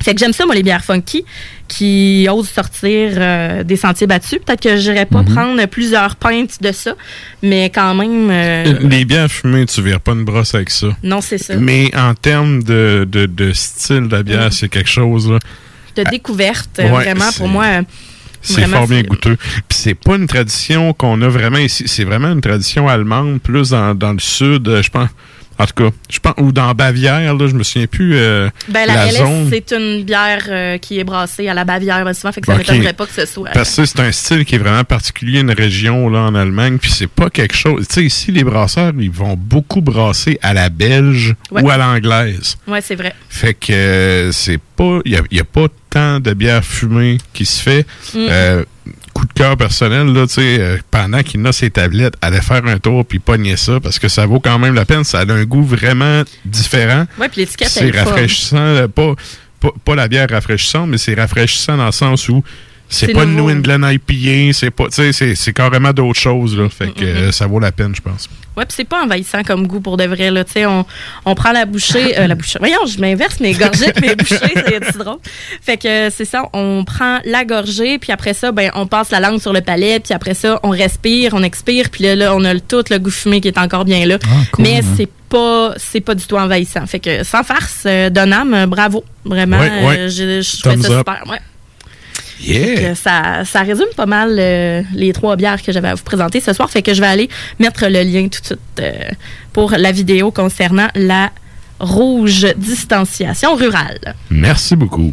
Fait que j'aime ça, moi, les bières funky qui osent sortir euh, des sentiers battus. Peut-être que j'irais pas Mhm. prendre plusieurs pintes de ça, mais quand même, euh, Les bières fumées, tu verras pas une brosse avec ça. non, c'est ça. Mais en termes de, de, de style de bière, Mm. c'est quelque chose. là. De découverte, euh, Ouais, vraiment, pour moi. euh, C'est fort bien goûteux. Puis c'est pas une tradition qu'on a vraiment ici. C'est vraiment une tradition allemande, plus dans, dans le sud, euh, je pense. En tout cas, je pense, ou dans Bavière, là, je me souviens plus euh, Ben, la, la LS, zone. c'est une bière euh, qui est brassée à la Bavière, ben, souvent, fait que ça Ok. m'étonnerait pas que ce soit. Parce que c'est un style qui est vraiment particulier, une région là en Allemagne, puis c'est pas quelque chose. Tu sais, ici, les brasseurs, ils vont beaucoup brasser à la belge Ouais. ou à l'anglaise. Ouais, c'est vrai. Fait que euh, c'est pas. Il n'y a, pas tant de bière fumée qui se fait. Mm. De cœur personnel, là, tu sais, euh, pendant qu'il a ses tablettes, aller faire un tour puis pogner ça parce que ça vaut quand même la peine. Ça a un goût vraiment différent. Ouais, puis l'étiquette, C'est rafraîchissant. Pas, pas, pas la bière rafraîchissante, mais c'est rafraîchissant dans le sens où c'est pas une nouveau. New England IPA, c'est pas, tu sais, c'est- c'est carrément d'autres choses, là. Fait que Mm, euh, ça vaut la peine, je pense. Ouais, puis c'est pas envahissant comme goût pour de vrai. Là. Tu sais, On, on prend la bouchée. euh, la bouchée. Voyons, je m'inverse mes gorgées mes bouchées, c'est drôle. Fait que c'est ça, on prend la gorgée, puis après ça, ben, on passe la langue sur le palais, puis après ça, on respire, on expire, puis là, là, on a le, tout le goût fumé qui est encore bien là. cool, Mais hein. c'est pas c'est pas du tout envahissant. Fait que sans farce, euh, Donham, euh, bravo. Vraiment, Ouais, ouais. euh, je, je trouvais ça up. super. Ouais. Yeah! Ça, ça résume pas mal euh, les trois bières que j'avais à vous présenter ce soir. Fait que je vais aller mettre le lien tout de suite euh, pour la vidéo concernant la rouge distanciation rurale. Merci beaucoup.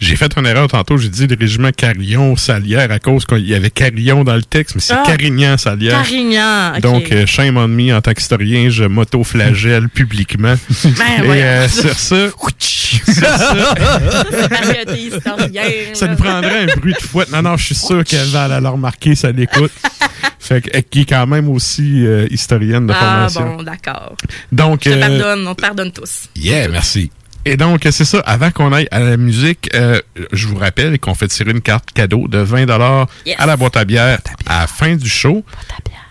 j'ai fait une erreur tantôt. J'ai dit le régiment Carillon-Salière à cause qu'il y avait Carillon dans le texte, mais c'est Ah! Carignan-Salière. Carignan, ok. Donc, euh, shame on me en tant qu'historien, je m'auto-flagelle publiquement. Ben, Et euh, sur ça, sur ça, nous prendrait un bruit de fouette. Non, non, je suis sûr qu'elle va aller le remarquer, ça l'écoute. fait que, qui est quand même aussi euh, historienne de Ah formation. bon, d'accord. Donc, Je te euh, pardonne, on te pardonne tous. Yeah, merci. Et donc, c'est ça. Avant qu'on aille à la musique, euh, je vous rappelle qu'on fait tirer une carte cadeau de 20 Yes. à la boîte à bière à la fin du show.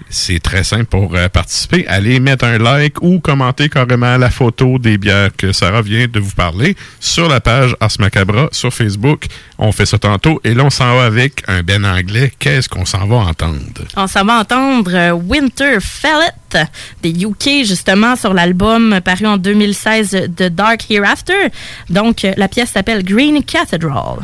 C'est très simple pour euh, participer. Allez mettre un like ou commenter carrément la photo des bières que Sarah vient de vous parler sur la page Ars Macabra sur Facebook. On fait ça tantôt. Et là, on s'en va avec un Ben anglais. Qu'est-ce qu'on s'en va entendre? On s'en va entendre euh, Winter Fellet des UK, justement, sur l'album paru en 2016 de Dark Hereafter. Donc, euh, la pièce s'appelle Green Cathedral.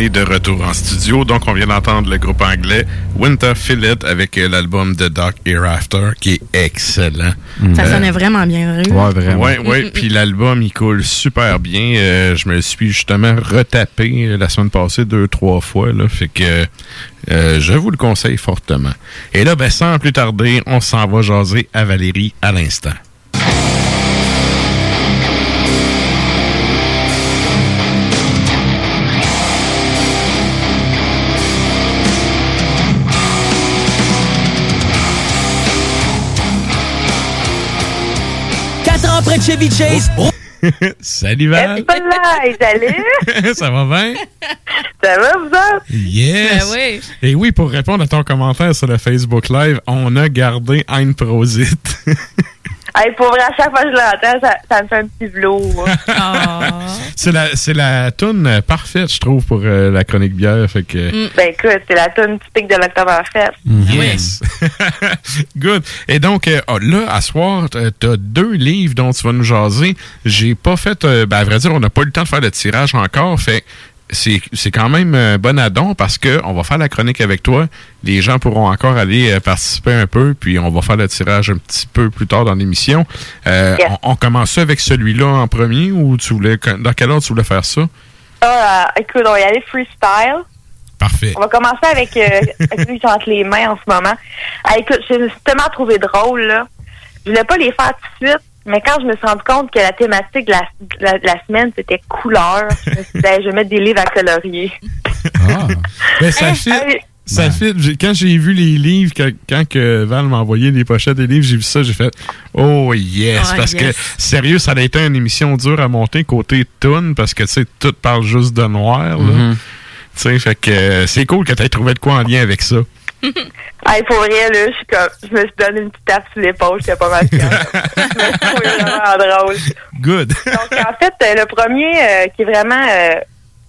Est de retour en studio. Donc, on vient d'entendre le groupe anglais Winter Fillet avec euh, l'album The Dark Hereafter, qui est excellent. Ça Euh, sonnait vraiment bien, Rue. Ouais, vraiment. Ouais, ouais. Puis l'album, il coule super bien. Euh, je me le suis justement retapé la semaine passée deux, trois fois. Là, fait que euh, je vous le conseille fortement. Et là, ben, sans plus tarder, on s'en va jaser à Valérie à l'instant. Ans près de Chevy Chase. Salut Val! Salut! Ça va bien? Ça va, vous autres? Yes! Ben oui. Et oui, pour répondre à ton commentaire sur le Facebook Live, on a gardé Ein Prosit. Hey, pour vrai, à chaque fois que je l'entends, ça, ça me fait un petit velours. c'est la, c'est la toune euh, parfaite, je trouve, pour euh, la chronique bière. Fait que, Ben écoute, c'est la tune typique de l'Octoberfest. Yes. Good. Et donc, euh, oh, là, à soir, t'as deux livres dont tu vas nous jaser. J'ai pas fait, euh, ben, à vrai dire, on n'a pas eu le temps de faire le tirage encore. Fait c'est c'est quand même un bon addon parce que on va faire la chronique avec toi. Les gens pourront encore aller euh, participer un peu, puis on va faire le tirage un petit peu plus tard dans l'émission. Euh, Yes. on, on commence ça avec celui-là en premier ou tu voulais dans quel ordre tu voulais faire ça? Ah, euh, écoute, on va y aller freestyle. Parfait. On va commencer avec euh, avec celui que j'ai entre les mains en ce moment. Ah, écoute, j'ai tellement trouvé drôle, là. Je voulais pas les faire tout de suite, mais quand je me suis rendu compte que la thématique de la, de la, de la semaine, c'était couleur, je me suis dit, Hey, je vais mettre des livres à colorier. Ben, ça fit. Ça fit. J'ai- Quand j'ai vu les livres, quand que Val m'a envoyé les pochettes des livres, j'ai vu ça, j'ai fait Oh yes! Ah, parce yes. que, sérieux, ça a été une émission dure à monter côté tune, parce que, tu sais, tout parle juste de noir, là. Mhm. Tu sais, fait que c'est cool que tu aies trouvé de quoi en lien avec ça. Hey, pour vrai, là, je suis comme, je me suis donné une petite tape sur l'épaule, j'étais pas mal fière. je me suis trouvé vraiment drôle. Good. Donc, en fait, euh, le premier euh, qui est vraiment, euh,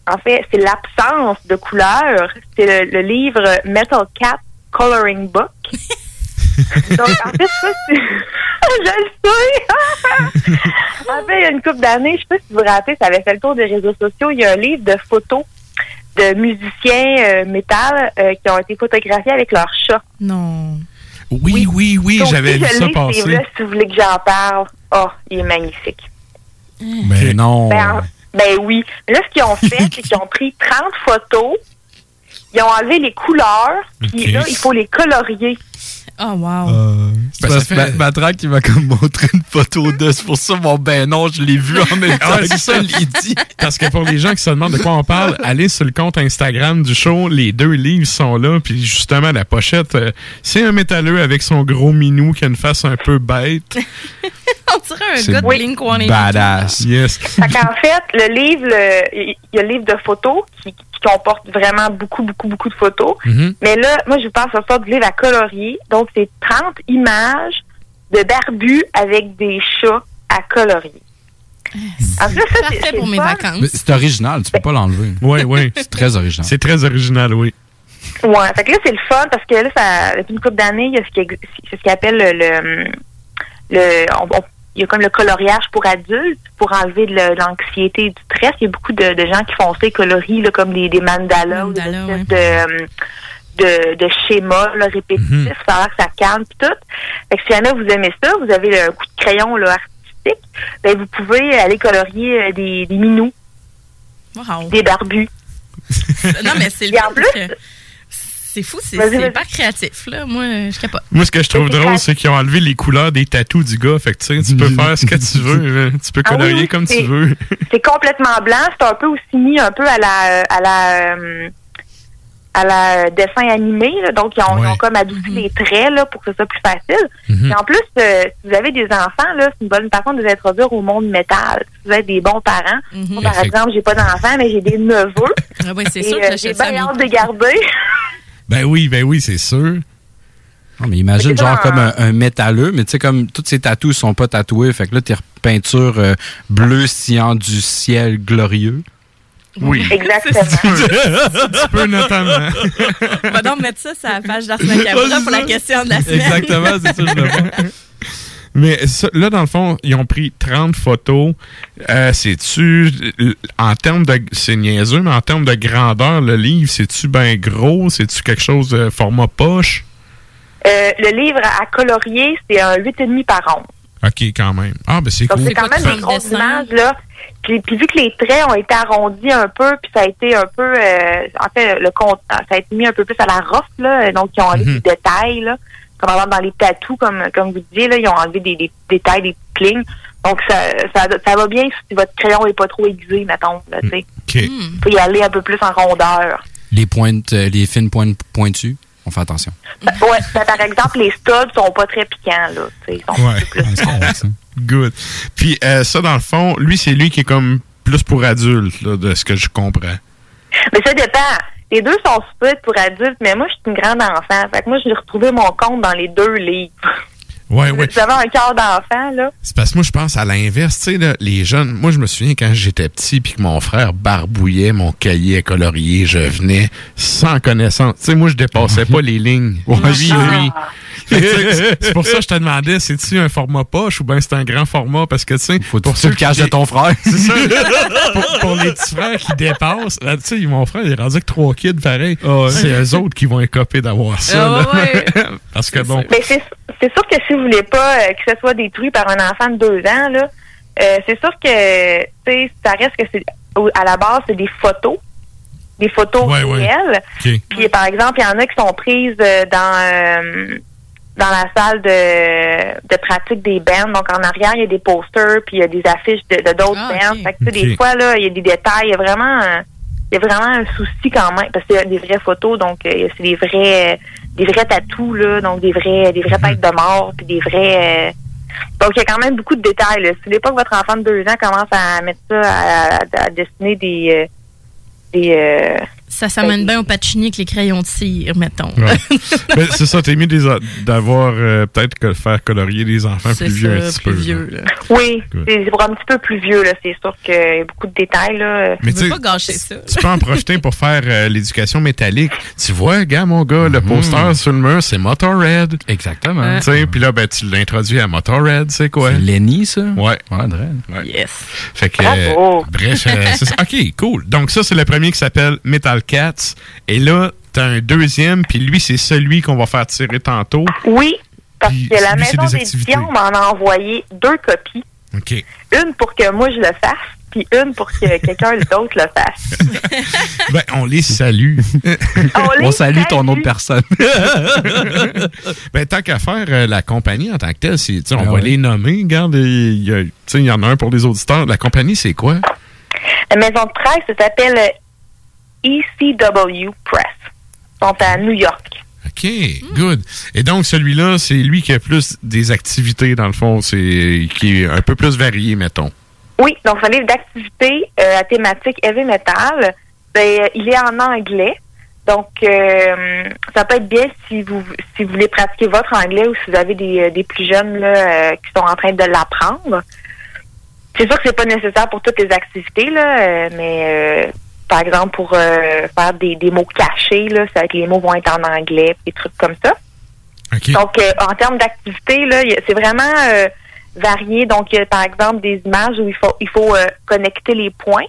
en fait, c'est l'absence de couleur. C'est le, le livre Metal Cat Coloring Book. Donc, en fait, ça, c'est... je le sais! en fait, il y a une couple d'années, je sais pas si vous vous rappelez, ça avait fait le tour des réseaux sociaux, il y a un livre de photos de musiciens euh, métal euh, qui ont été photographiés avec leurs chats. Non. Oui, oui, oui, Donc, j'avais vu ça passer. livre-là, si vous voulez que j'en parle, oh, il est magnifique. Mais non. Ben, ben oui. Mais là, ce qu'ils ont fait, c'est qu'ils ont pris 30 photos, ils ont enlevé les couleurs, puis là, il faut les colorier. Oh, wow. C'est parce que Ma- Matraque qui m'a comme montré une photo de. C'est pour ça, mon ben non, je l'ai vu en même temps. Ah, c'est ça. Parce que pour les gens qui se demandent de quoi on parle, allez sur le compte Instagram du show. Les deux livres sont là. Puis justement, la pochette, euh, c'est un métalleux avec son gros minou qui a une face un peu bête. On dirait un gars de Blink-182. Badass. Yes. Fait qu'en fait, le livre, il y a le livre de photos qui comporte vraiment beaucoup, beaucoup, beaucoup de photos. Mhm. Mais là, moi, je vous parle ce soir du livre à colorier. Donc, c'est 30 images de barbus avec des chats à colorier. En fait, ça, c'est- pour mes fun. vacances. C'est original, tu peux pas l'enlever. Oui, oui. C'est très original. C'est très original, oui. Ouais, fait que là, c'est le fun parce que là, ça, depuis une couple d'années, il y a ce qui c'est ce qu'on appelle le. le, le- on- on- il y a comme le coloriage pour adultes pour enlever de l'anxiété et du stress. Il y a beaucoup de, de gens qui font ça, colorient là, comme des, des mandalas ou des espèces de, euh, de, de schémas là, répétitifs. Ça a l'air que ça calme pis tout. Fait que si jamais vous aimez ça, vous avez le coup de crayon là, artistique, ben vous pouvez aller colorier euh, des, des minous, Wow. des barbus. Non, mais c'est le Et en plus- que C'est fou, c'est pas créatif, là. Moi, je capote. Moi, ce que je trouve drôle, c'est qu'ils ont enlevé les couleurs des tatous du gars. Fait que, tu sais, tu peux faire ce que tu veux. hein. Tu peux Ah oui, colorier oui, comme tu veux. c'est complètement blanc. C'est un peu aussi mis un peu à la à la euh, à la dessin animé. là. Donc, ils ont, ils ont Ouais. comme adouci les traits là, pour que ce soit plus facile. Mhm. Et en plus, euh, si vous avez des enfants, là, c'est une bonne façon de les introduire au monde métal. Si vous êtes des bons parents. Moi, par exemple, j'ai pas d'enfants, mais j'ai des neveux. Ah oui, c'est Et, sûr que euh, J'ai bien hâte de garder. Ben oui, ben oui, c'est sûr. Non, mais imagine genre comme un, un métalleux, mais tu sais, comme tous ces tatous sont pas tatoués, fait que là, t'es repeinture euh, bleu sciant du ciel glorieux. Oui. Exactement. tu peux notamment. On va donc mettre ça sur la page d'Ars Macabra pour la question de la semaine. Exactement, c'est ça, je le vois. Mais ça, là, dans le fond, ils ont pris 30 photos. Euh, c'est-tu, en termes de, c'est niaiseux, mais en termes de grandeur, le livre, c'est-tu bien gros? C'est-tu quelque chose de format poche? Euh, le livre à colorier, c'est un 8,5 par 11. OK, quand même. Ah, ben c'est Donc, cool. c'est quand même des grosses images, là. Puis, puis vu que les traits ont été arrondis un peu, puis ça a été un peu... euh, en fait, le compte, ça a été mis un peu plus à la rough, là. Donc, ils ont enlevé Mhm. des détails, là. Comme avant dans les tatous, comme, comme vous disiez, là, ils ont enlevé des, des détails, des petites lignes. Donc, ça, ça, ça va bien si votre crayon est pas trop aiguisé, mettons, là, tu sais. OK. faut y aller un peu plus en rondeur. Les pointes, euh, les fines pointes pointues, on fait attention. Ouais, ben, par exemple, les studs sont pas très piquants, là. tu sais, Ils sont Ouais. Correct, ça. Good. Puis euh, ça, dans le fond, lui, c'est lui qui est comme plus pour adultes, là, de ce que je comprends. Mais ça dépend. Les deux sont super pour adultes, mais moi, je suis une grande enfant. Fait que moi, j'ai retrouvé mon compte dans les deux livres. Ouais, ouais. J'avais un cœur d'enfant, là? C'est parce que moi, je pense à l'inverse. Tu sais, les jeunes, moi, je me souviens quand j'étais petit puis que mon frère barbouillait mon cahier à colorier, je venais sans connaissance. Tu sais, moi, je dépassais pas les lignes. Lui, oui. Que, C'est pour ça que je te demandais, c'est-tu un format poche ou bien c'est un grand format? Parce que, tu sais, Faut pour que tu le caches de ton frère. C'est ça. pour, pour les petits frères qui dépassent, tu sais, mon frère, il est rendu avec trois kids pareil. C'est eux autres qui vont écoper d'avoir ça. Ah, là. Parce que bon. Mais c'est sûr que si vous voulez pas euh, que ce soit détruit par un enfant de deux ans, là, euh, c'est sûr que, tu sais, ça reste que c'est, à la base, c'est des photos. Des photos Ouais, ouais. réelles. Puis, par exemple, il y en a qui sont prises euh, dans, euh, dans la salle de, de pratique des bands. Donc, en arrière, il y a des posters, puis il y a des affiches de de d'autres Ah, bands. ok. Fait que, tu sais, des fois, là, il y a des détails. Il y a vraiment, un- il y a vraiment un souci quand même, parce qu'il y a des vraies photos, donc euh, c'est des vrais, des vrais tatous, là, donc des vrais, des vraies têtes de mort, puis des vrais. euh, donc, il y a quand même beaucoup de détails. Là. Si vous voulez pas que votre enfant de deux ans commence à mettre ça, à, à- à dessiner des, euh, des, euh, Ça s'amène bien au patchini avec les crayons de cire, mettons. Ouais. Ben, c'est ça, t'es mieux d'avoir euh, peut-être que faire colorier des enfants plus vieux ça, un petit plus peu. vieux, là. là. Oui, c'est pour un petit peu plus vieux, là. C'est sûr qu'il y a beaucoup de détails, là. Mais tu sais, gâcher ça. Tu peux en profiter pour faire euh, l'éducation métallique. Tu vois, gars, mon gars, le poster sur le mur, c'est Motorhead. Exactement. Tu sais, puis là, ben, tu l'introduis à Motorhead, c'est quoi? Lenny, ça? Ouais. Ouais, Dredd. Ouais. Yes. Fait que, Bravo. euh, bref, euh, c'est ça. OK, cool. Donc, ça, c'est le premier qui s'appelle Metal Cats. Et là, t'as un deuxième, puis lui, c'est celui qu'on va faire tirer tantôt. Oui, parce Puis, que la lui, maison d'édition m'en a envoyé deux copies. OK. Une pour que moi, je le fasse, puis une pour que quelqu'un d'autre le fasse. Ben, on les salue. On les salue ton autre personne. ben, tant qu'à faire, euh, la compagnie en tant que telle, c'est, tu sais, on Ah va ouais. les nommer. Regarde, il y, a- tu sais, il y en a un pour les auditeurs. La compagnie, c'est quoi? La maison de presse, ça s'appelle ECW Press. Ils sont à New York. OK, good. Et donc, celui-là, c'est lui qui a plus des activités, dans le fond, c'est qui est un peu plus varié, mettons. Oui, donc c'est un livre d'activité euh, à thématique heavy metal. Ben, euh, il est en anglais. Donc, euh, ça peut être bien si vous si vous voulez pratiquer votre anglais ou si vous avez des, des plus jeunes là, euh, qui sont en train de l'apprendre. C'est sûr que c'est pas nécessaire pour toutes les activités, là, mais par exemple pour euh, faire des, des mots cachés, là, ça va être les mots vont être en anglais, des trucs comme ça. Donc, euh, en termes d'activité, là, c'est vraiment euh, varié. Donc, il y a par exemple des images où il faut il faut euh, connecter les points.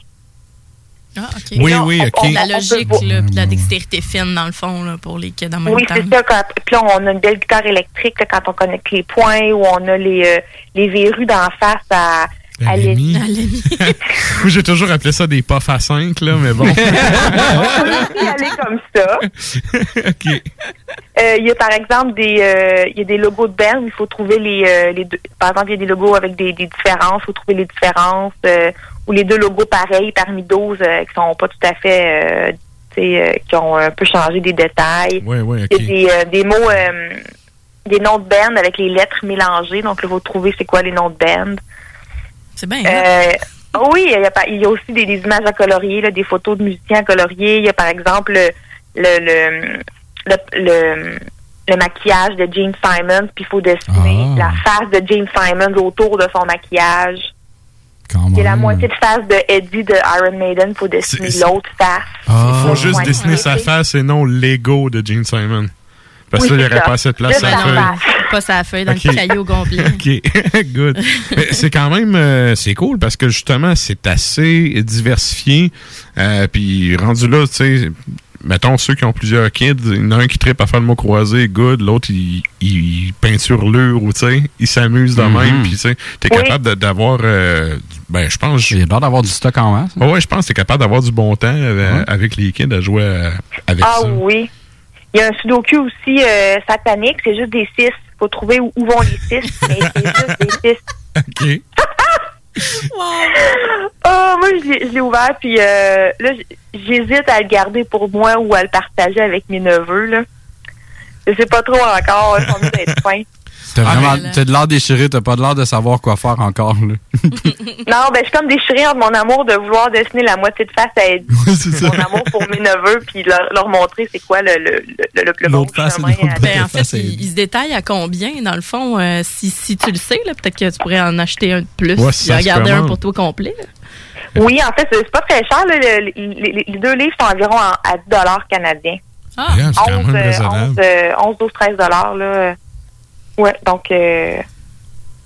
Ah, OK. Oui, Là, oui, on- OK. on- La On peut logique, voir- là, puis de la dextérité fine, dans le fond, là, pour les kids en même Oui, temps. c'est ça. Quand, puis là, on a une belle guitare électrique là, quand on connecte les points ou on a les, euh, les verrues d'en face à, à j'ai toujours appelé ça des puffs à 5, là, mais bon. on peut y aller comme ça. OK. Euh, Il y a par exemple des euh, il y a des logos de où il faut trouver les, euh, les deux. Par exemple, il y a des logos avec des, des différences, il faut trouver les différences. euh, ou les deux logos pareils parmi 12 euh, qui sont pas tout à fait euh, tu sais, euh, qui ont un peu changé des détails. Oui, oui, Il OK. y a des, des mots, euh, des noms de band avec les lettres mélangées. Donc, il faut trouver c'est quoi les noms de band. C'est bien. Euh, oh oui, il y, a, pas- il y a aussi des, des images à colorier, là, des photos de musiciens à colorier. Il y a par exemple le, le, le, le, le- le maquillage de Gene Simons, puis il faut dessiner Ah. la face de Gene Simons autour de son maquillage. Quand Il y a la moitié de face de Eddie de Iron Maiden, il faut dessiner C'est- l'autre face. Il faut juste dessiner sa face et non l'ego de Gene Simon. Parce Oui, que là, il n'y aurait ça. pas assez de place à la feuille. pas sa feuille, dans Ok. le petit caillou au complet. OK, good. C'est quand même, euh, c'est cool parce que justement, c'est assez diversifié. Euh, Puis rendu là, tu sais, mettons ceux qui ont plusieurs kids, il y en a un qui tripe à faire le mot croisé, good. L'autre, il, il, il peinture l'ur ou tu sais, il s'amuse de même. Puis tu sais, t'es Oui. capable d'avoir, euh, ben je pense... Il l'air d'avoir du stock en masse. Ouais, ouais, je pense que t'es capable d'avoir du bon temps euh, avec les kids à jouer euh, avec Ah ça. oui. Il y a un sudoku aussi euh, satanique, c'est juste des six. faut trouver où, où vont les six, mais c'est juste des six. OK. Oh, moi, je l'ai- ouvert, puis euh, là, j'hésite à le garder pour moi ou à le partager avec mes neveux, là. Je sais pas trop encore, ils sont mieux d'être fins. T'as Ah, vraiment t'as de l'air déchiré, t'as pas de l'air de savoir quoi faire encore. Là. Non, ben, je suis comme déchirée entre mon amour de vouloir dessiner la moitié de face à Eddie, c'est mon amour pour mes neveux, puis leur, leur montrer c'est quoi le, le, le, le, le bon chemin. à- Ben, en fait, il, il se détaille à combien, dans le fond? euh, si, si tu le sais, là, peut-être que tu pourrais en acheter un de plus Ouais, et ça en se garder un pour toi complet. Oui, en fait, c'est pas très cher. là. Le- les, les- les deux livres sont environ à, à 10 canadiens. Ah, c'est quand 11, même euh, raisonnable. 11, euh, 11, 12, 13 dollars. Là. Ouais, donc euh,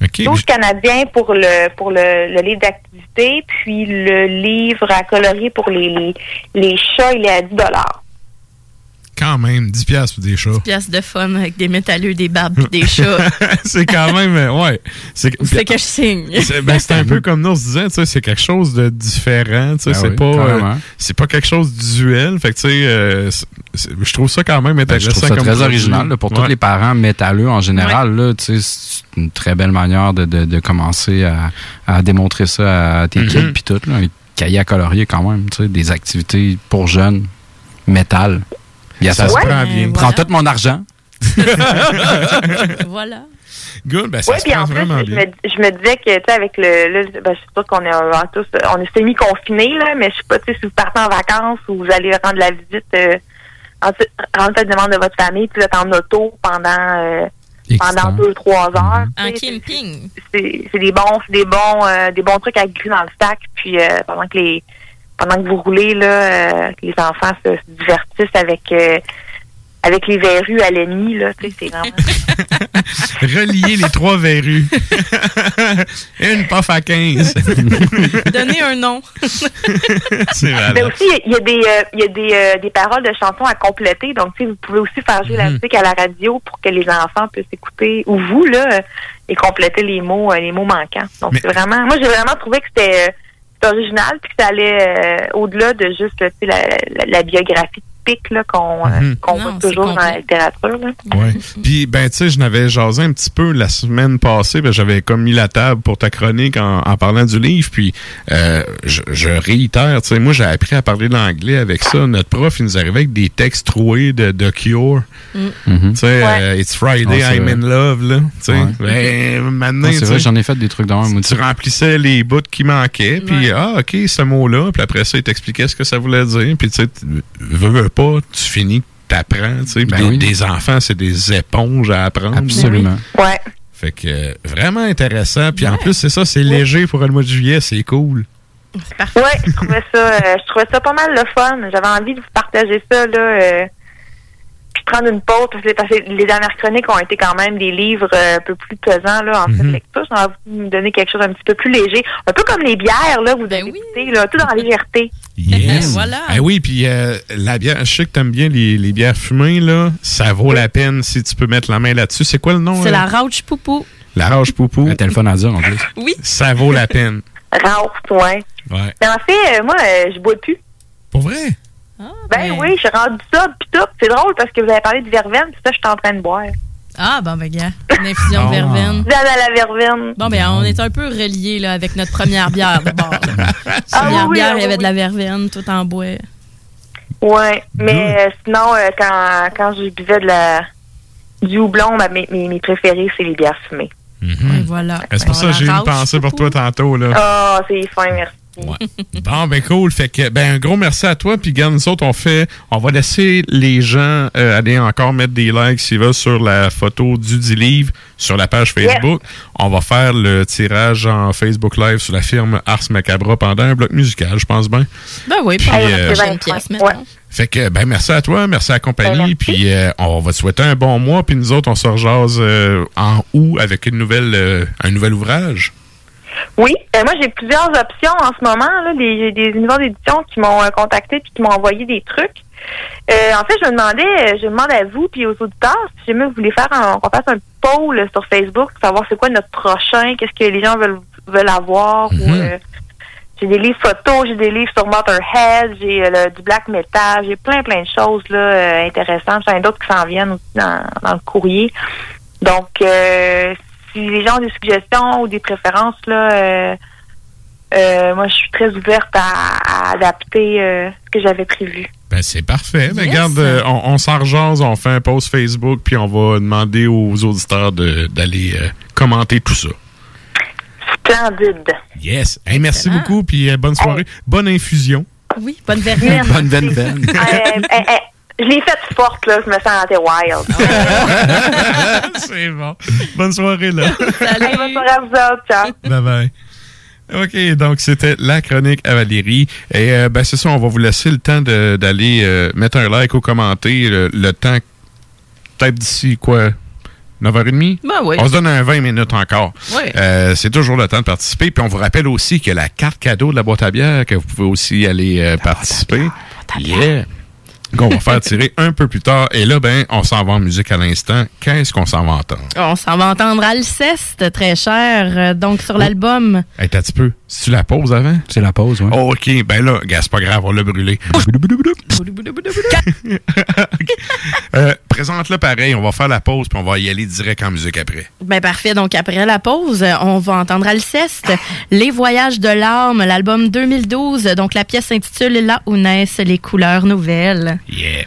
OK. 12 canadiens pour le pour le, le livre d'activité, puis le livre à colorier pour les, les, les chats, il est à 10 dollars. Quand même, 10 piastres pour des chats. Pièce de fun avec des métalleux, des barbes et des chats. c'est quand même, euh, ouais. C'est que je signe. C'est ben, un peu comme nous on se disait, tu sais, c'est quelque chose de différent, tu sais, Ben c'est oui, pas euh, c'est pas quelque chose d'usuel, fait que tu sais euh, je trouve ça quand même Ben, je intéressant trouve ça comme très original là, pour tous les parents métalleux en général. Là, tu sais, c'est une très belle manière de, de- de commencer à, à démontrer ça à tes Mhm. kids puis tout. Là, un cahier à colorier quand même, tu sais, des activités pour jeunes, métal. Bien, Ça se prend bien. Prends tout mon argent. voilà. Good, ben ça Oui, se puis prend en plus, vraiment je bien. me, je me disais que, tu sais, avec le. Là, ben, je suis sûre qu'on est euh, tous. On est semi-confinés, là, mais je sais pas, tu sais, si vous partez en vacances ou vous allez rendre la visite, euh, ensuite, rendre la demande de votre famille, puis vous êtes en auto pendant. euh, pendant deux, trois heures. En tu sais, camping. c'est des bons c'est des bons euh, des bons trucs à glisser dans le sac puis euh, pendant que les pendant que vous roulez là euh, que les enfants se, se divertissent avec euh, avec les verrues à l'ennemi là tu sais c'est vraiment Relier les trois verrues. Une puff à 15. Donnez un nom. c'est mais malade. aussi il y a des euh, il y a des, euh, des paroles de chansons à compléter donc tu sais vous pouvez aussi faire jouer la Mhm. musique à la radio pour que les enfants puissent écouter ou vous là et compléter les mots euh, les mots manquants donc c'est vraiment moi j'ai vraiment trouvé que c'était euh, c'était original puis que ça allait euh, au-delà de juste sais, la, la, la biographie typique là qu'on qu'on Non, voit toujours dans la littérature là. Ouais. Puis, ben, tu sais, je n'avais jasé un petit peu la semaine passée. Ben, j'avais comme mis la table pour ta chronique en, en parlant du livre. Puis, euh, je, je réitère, tu sais, moi, j'ai appris à parler l'anglais avec ça. Notre prof, il nous arrivait avec des textes troués de, de Cure. Mhm. Tu sais, euh, It's Friday, Ah, I'm vrai. in love, là. Tu sais, Ouais. ben, maintenant, Ah, c'est vrai, j'en ai fait des trucs dans tu remplissais les bouts qui manquaient, puis ah, OK, ce mot-là, puis après ça, il t'expliquait ce que ça voulait dire, puis tu sais, tu veux, veux pas, tu finis, t'apprends, tu sais, Ben des, oui. des enfants, c'est des éponges à apprendre. Absolument. Ouais. Fait que, euh, vraiment intéressant, puis en plus, c'est ça, c'est léger pour le mois de juillet, c'est cool. Ouais, je trouvais ça, euh, je trouvais ça pas mal le fun. J'avais envie de vous partager ça là, euh, puis de prendre une pause parce que, parce que les dernières chroniques ont été quand même des livres euh, un peu plus pesants là en fait Mhm. lecture. J'ai envie de vous donner quelque chose un petit peu plus léger, un peu comme les bières là, vous Ben avez goûté là, tout dans la légèreté. Yes. Voilà. Ben oui, puis euh, la bière, je sais que t'aimes bien les, les bières fumées, là, ça vaut la peine si tu peux mettre la main là-dessus. C'est quoi le nom? C'est la Rauch Poupou. La rage poupou. Un téléphone à dire en plus. Oui. Ça vaut la peine. Rauch, ouais. Ouais. Mais en fait, euh, moi, euh, je bois plus. Pour vrai? Ben oui, j'ai rendu ça pis tout. C'est drôle parce que vous avez parlé de verveine, pis ça, je suis en train de boire. Ah, bon, ben, gars. Une infusion de Ah. verveine. Dans la verveine. Bon, ben, on est un peu reliés, là, avec notre première bière, d'abord. là. Ah première oui, oui, bière, il y avait oui, de la verveine, tout en bois. Ouais, mais euh, sinon, euh, quand, quand je buvais de la, du houblon, ben, mes, mes, mes préférés, c'est les bières fumées. Et voilà. C'est pour ça que j'ai eu une pensée pour toi tantôt, là? Ah, c'est fin, merci. Bon, ben cool. Fait que, ben, un gros merci à toi. Puis, regarde, nous autres, on fait, on va laisser les gens euh, aller encore mettre des likes s'ils veulent sur la photo du dit livre sur la page Facebook. On va faire le tirage en Facebook Live sur la firme Ars Macabra pendant un bloc musical, je pense bien. Ben oui, Puis, puis, euh, maintenant. Fait que, ben, merci à toi, merci à la compagnie. Puis, euh, on va te souhaiter un bon mois. Puis, nous autres, on se rejase euh, en août avec une nouvelle, euh, un nouvel ouvrage. Oui, euh, moi j'ai plusieurs options en ce moment. Là, des, j'ai des univers d'édition qui m'ont euh, contacté puis qui m'ont envoyé des trucs. Euh, en fait, je me demandais, euh, je demande à vous puis aux auditeurs si jamais vous voulez faire un, qu'on fasse un poll sur Facebook pour savoir c'est quoi notre prochain, qu'est-ce que les gens veulent veulent avoir. euh, j'ai des livres photos, j'ai des livres sur Motorhead, j'ai du black metal, j'ai plein plein de choses là intéressantes. J'en ai d'autres qui s'en viennent aussi dans, dans le courrier. Donc, euh, si les gens ont des suggestions ou des préférences, là, euh, euh, moi, je suis très ouverte à, à adapter euh, ce que j'avais prévu. Ben, c'est parfait. Ben, Yes. regarde, euh, on, on s'en rejase, on fait un post Facebook, puis on va demander aux auditeurs de- d'aller euh, commenter tout ça. Splendide. Yes. Hey, merci beaucoup, puis euh, bonne soirée. Bonne infusion. Oui, bonne verveine. Bonne veine je l'ai faite forte, là, je me sentais wild. c'est bon. Bonne soirée, là. Allez, bonne soirée à vous autres. Ciao. bye bye. OK, donc c'était la chronique à Valérie. Et euh, ben, c'est ça, on va vous laisser le temps d'aller euh, mettre un like ou commenter. Le, le temps, peut-être d'ici quoi 9h30? Ben oui. On se donne un 20 minutes encore. Oui. Euh, c'est toujours le temps de participer. Puis on vous rappelle aussi que la carte cadeau de la boîte à bière, que vous pouvez aussi aller euh, participer. Yeah. Qu'on va faire tirer un peu plus tard. Et là, ben, on s'en va en musique à l'instant. Qu'est-ce qu'on s'en va entendre? On s'en va entendre Alceste, très cher, euh, donc sur l'album. Hey, t'as un petit peu. Si tu la poses avant? C'est la pause, oui. Oh, OK. Ben là, gars, c'est pas grave, on l'a brûlé. Euh, Présente-le pareil. On va faire la pause, puis on va y aller direct en musique après. Ben parfait. Donc après la pause, euh, on va entendre Alceste, Les Voyages de l'âme, l'album 2012. Donc la pièce s'intitule Là où naissent les couleurs nouvelles. Yeah.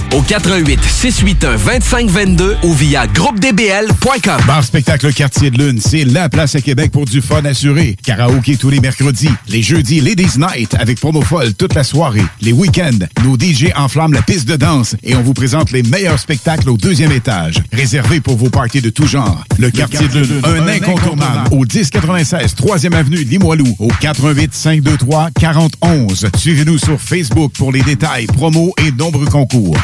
au 88 681 2522 ou via groupedbl.com. Bar Spectacle Quartier de Lune, c'est la place à Québec pour du fun assuré. Karaoké tous les mercredis. Les jeudis, Ladies Night avec promo folle toute la soirée. Les week-ends, nos DJ enflamment la piste de danse et on vous présente les meilleurs spectacles au deuxième étage. Réservé pour vos parties de tout genre. Le Quartier de Lune, un incontournable au 1096 3e avenue Limoilou au 88 523 4011. Suivez-nous sur Facebook pour les détails, promos et nombreux concours.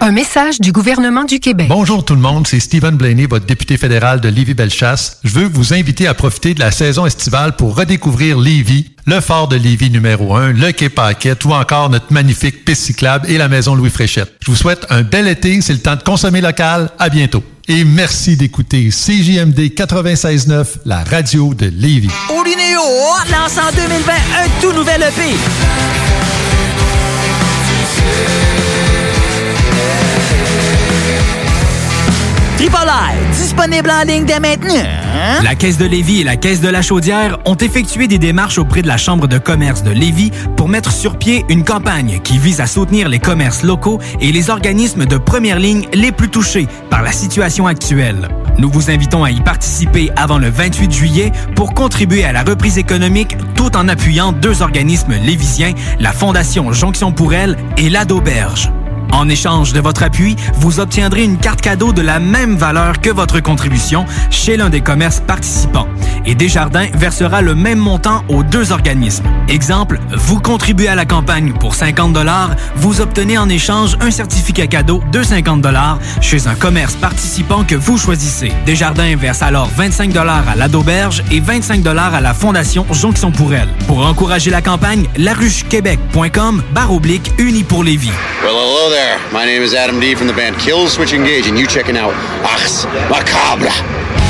Un message du gouvernement du Québec. Bonjour tout le monde, c'est Stephen Blaney, votre député fédéral de Lévis-Bellechasse. Je veux vous inviter à profiter de la saison estivale pour redécouvrir Lévis, le fort de Lévis numéro 1, le quai Paquette ou encore notre magnifique piste cyclable et la maison Louis Fréchette. Je vous souhaite un bel été, c'est le temps de consommer local. À bientôt. Et merci d'écouter CJMD 96.9, la radio de Lévis. Olinéo lance en 2020 un tout nouvel EP. Triple disponible en ligne dès maintenant. La Caisse de Lévis et la Caisse de la Chaudière ont effectué des démarches auprès de la Chambre de commerce de Lévis pour mettre sur pied une campagne qui vise à soutenir les commerces locaux et les organismes de première ligne les plus touchés par la situation actuelle. Nous vous invitons à y participer avant le 28 juillet pour contribuer à la reprise économique tout en appuyant deux organismes lévisiens, la Fondation Jonction pour elle et l'Ade Auberge. En échange de votre appui, vous obtiendrez une carte cadeau de la même valeur que votre contribution chez l'un des commerces participants. Et Desjardins versera le même montant aux deux organismes. Exemple, vous contribuez à la campagne pour 50 vous obtenez en échange un certificat cadeau de 50 chez un commerce participant que vous choisissez. Desjardins verse alors 25 à l'Adoberge et 25 à la Fondation Jonction pour elle. Pour encourager la campagne, laruchequebec.com barre oblique uni pour there. My name is Adam D from the band Kill Switch Engage, and you checking out Ars Macabre.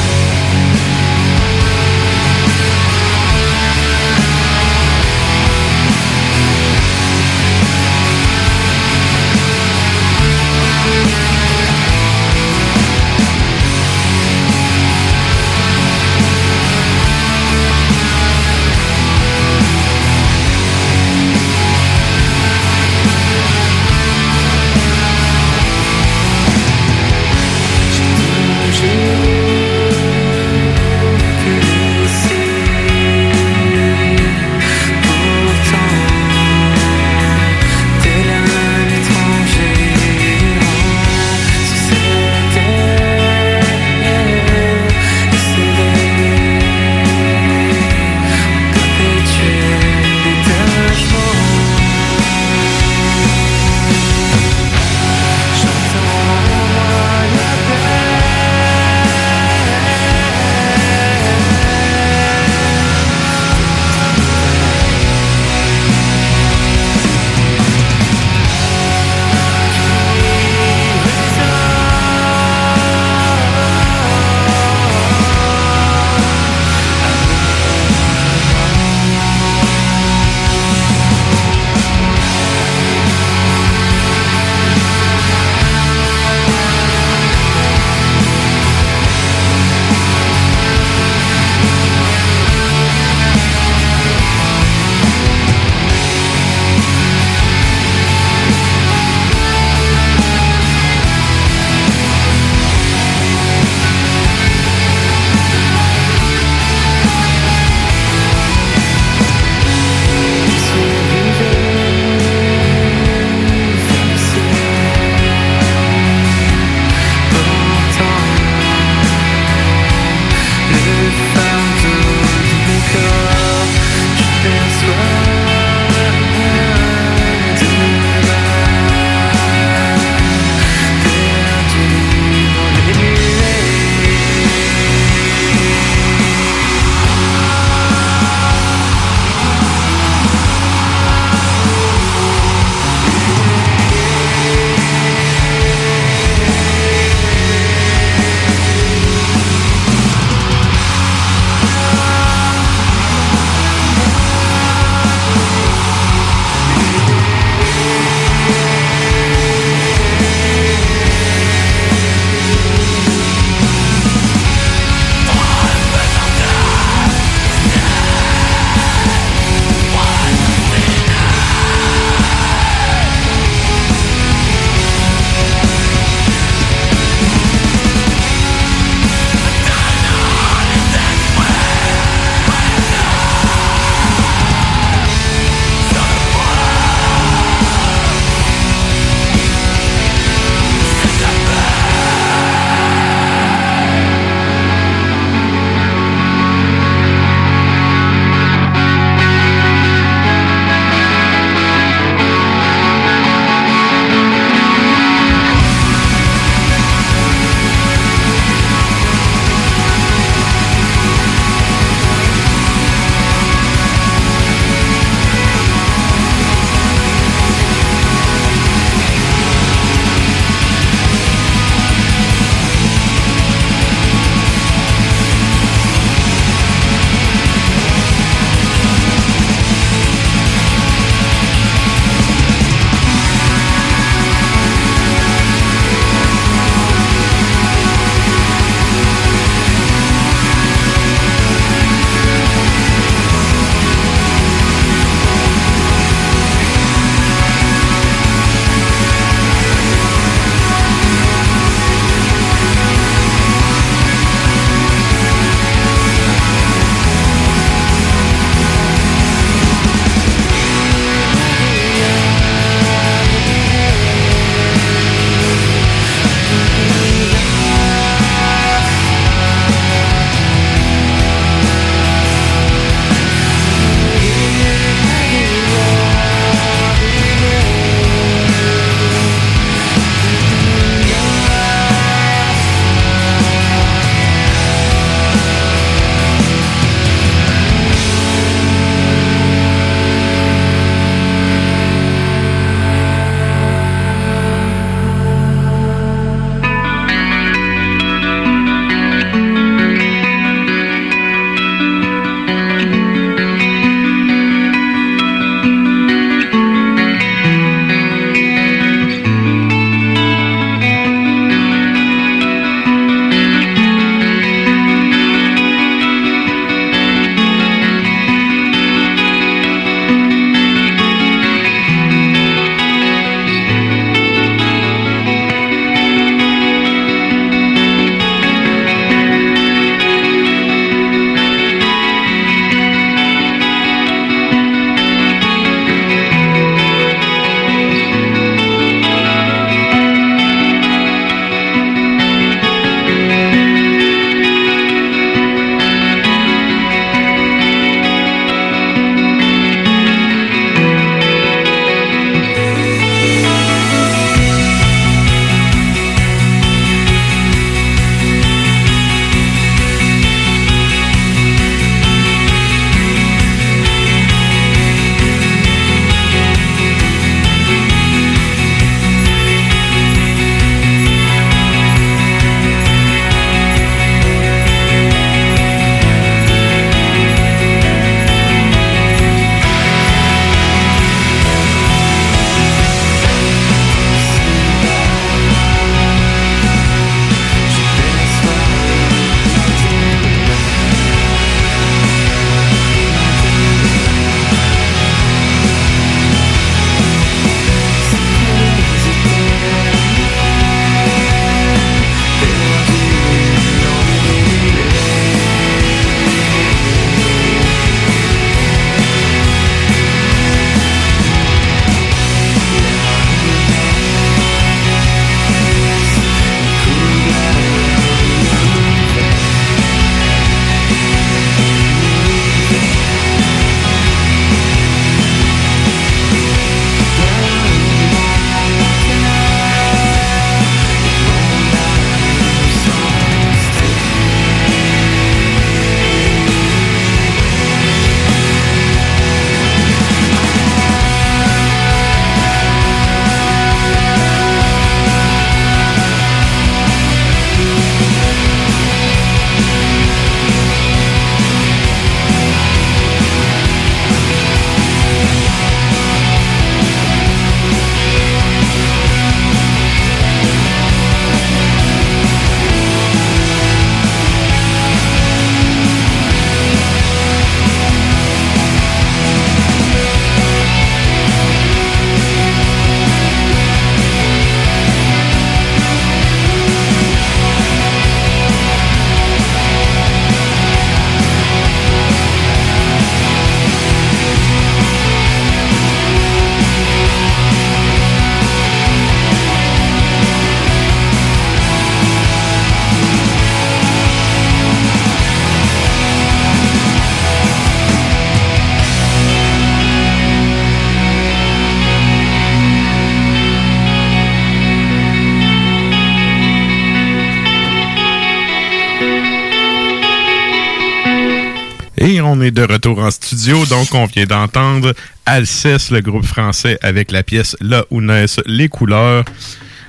De retour en studio. Donc, on vient d'entendre Alceste, le groupe français, avec la pièce Là où naissent les couleurs.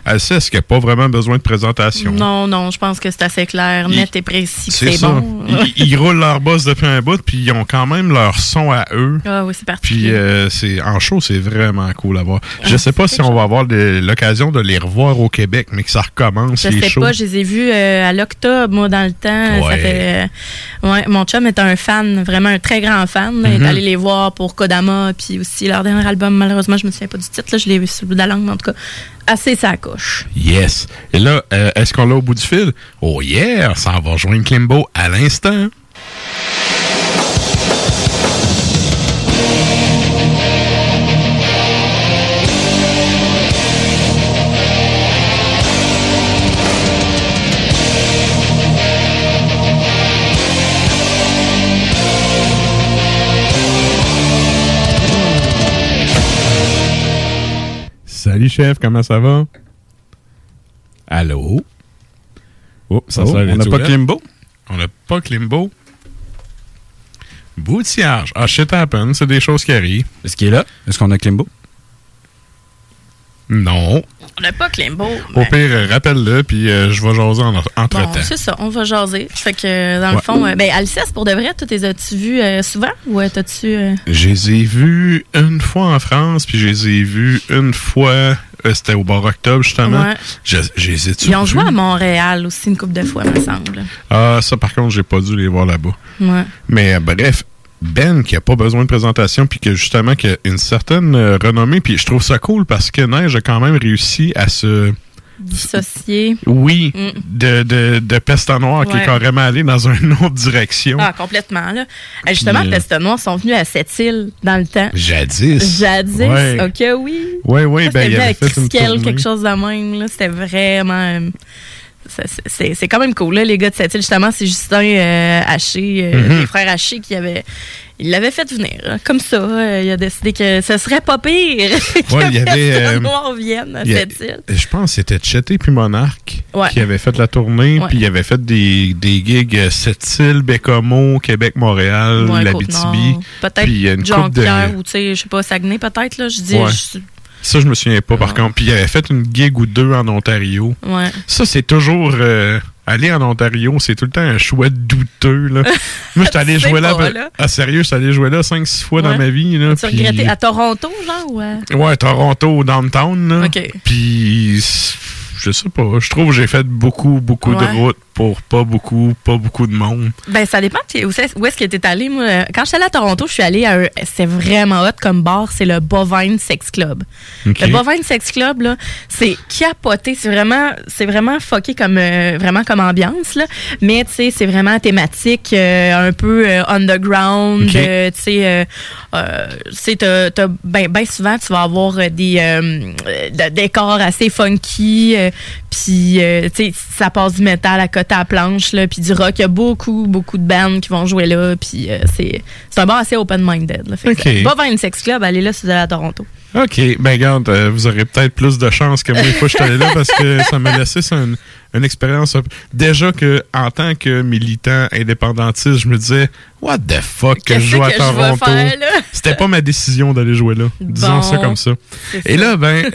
Alceste, qui n'a pas vraiment besoin de présentation? Non, non, je pense que c'est assez clair, net et précis. C'est ça. bon. Ils, ils roulent leur boss depuis un bout, puis ils ont quand même leur son à eux. Ah oui, c'est parti. Puis euh, c'est en show, c'est vraiment cool à voir. Je sais pas si on va avoir l'occasion de les revoir au Québec, mais que ça recommence Je les sais shows. pas, je les ai vus euh, à l'octobre, moi, dans le temps. Ça Ouais. fait, euh, ouais, mon chum est un fan, vraiment un très grand fan. Il Mhm. est allé les voir pour Kodama, puis aussi leur dernier album. Malheureusement, je me souviens pas du titre. Là, je l'ai vu sur le bout de la langue, mais en tout cas, assez sa couche. Yes. Et là, euh, est-ce qu'on l'a au bout du fil? Oh yeah! Ça va rejoindre Klimbo à l'instant. Salut chef, comment ça va? Allô? Oh, ça Oh, on n'a pas. Klimbo? On n'a pas Klimbo. Boutillage. Ah, shit happen, c'est des choses qui arrivent. Est-ce qu'il est là? Est-ce qu'on a Klimbo? Non. On n'a pas Klimbo. Au pire, rappelle-le, puis euh, je vais jaser en- entre-temps. Bon, c'est ça, on va jaser. Fait que, euh, dans le fond, euh, ben, Alceste, pour de vrai, toi, les as-tu vus euh, souvent? Ou t'as-tu. Je les ai vus une fois en France, puis je les ai vus une fois, c'était au bar octobre, justement. Ouais. Je, je les ai Ils ont joué à Montréal aussi une couple de fois, me semble. Ah, ça, par contre, j'ai pas dû les voir là-bas. Ouais. Mais bref, Ben, qui a pas besoin de présentation, puis que justement, qui a une certaine euh, renommée, puis je trouve ça cool parce que Neige a quand même réussi à se. Dissocié. Oui, Mm. de, de, de Peste Noire qui est carrément allé dans une autre direction. Ah, complètement, là. Euh, Justement, euh, Peste Noire sont venus à cette île dans le temps. Jadis. Jadis, Ouais. ok, oui. Oui, oui, ben, il avait fait une quelque chose de même, là. C'était vraiment... c'est- quand même cool, là, les gars de cette île. Justement, c'est Justin euh, Haché, euh, Mhm. les frères Haché qui avaient... Il l'avait fait venir, hein, comme ça. euh, il a décidé que ce serait pas pire que Ouais, il y avait, Noire vienne à cette île. Je pense que c'était Chetty puis Monarch Ouais. qui avait fait la tournée, puis il avait fait des, des gigs Sept-Îles, Bécomo, Québec, Montréal, Ouais, l'Abitibi. Peut-être coupe de... Jonquière ou, tu sais, je sais pas, Saguenay, peut-être, là. Je dis... Ça, je me souviens pas, par contre. Puis il avait fait une gig ou deux en Ontario. Ouais. Ça, c'est toujours... euh, aller en Ontario, c'est tout le temps un choix douteux, là. Moi, je suis allé jouer là... pas, là. Ah, sérieux, je suis allé jouer là 5-6 fois dans ma vie, là. Tu puis- regrettais à Toronto, genre, ou à... Ouais, Toronto, downtown, là. OK. Puis, je sais pas, je trouve que j'ai fait beaucoup, beaucoup Ouais. de routes pour pas beaucoup, pas beaucoup de monde. Ben, ça dépend où, est-ce que tu allé. Moi, quand je suis allée à Toronto, je suis allée à un. C'est vraiment hot comme bar, c'est le Bovine Sex Club. Le Bovine Sex Club, là, c'est capoté. C'est vraiment, c'est vraiment fucké comme, euh, vraiment comme ambiance, là. Mais, tu sais, c'est vraiment thématique, euh, un peu euh, underground. Ok. euh, tu sais, tu sais, t'as- t'as- ben, ben souvent, tu vas avoir des de- décors assez funky. puis, tu sais, ça passe du métal à côté à la planche, là, puis du rock. Il y a beaucoup, beaucoup de bands qui vont jouer là. Puis, euh, c'est c'est un bar assez open-minded. là. Fait. Va vers une sex club, allez là si vous allez à Toronto. OK, ben regarde, euh, vous aurez peut-être plus de chance que moi une fois que je suis allé là parce que ça m'a laissé une, une expérience. Déjà que en tant que militant indépendantiste, je me disais What the fuck que je joue à Toronto? C'était pas ma décision d'aller jouer là. Disons Bon, ça comme ça. Et ça. là, ben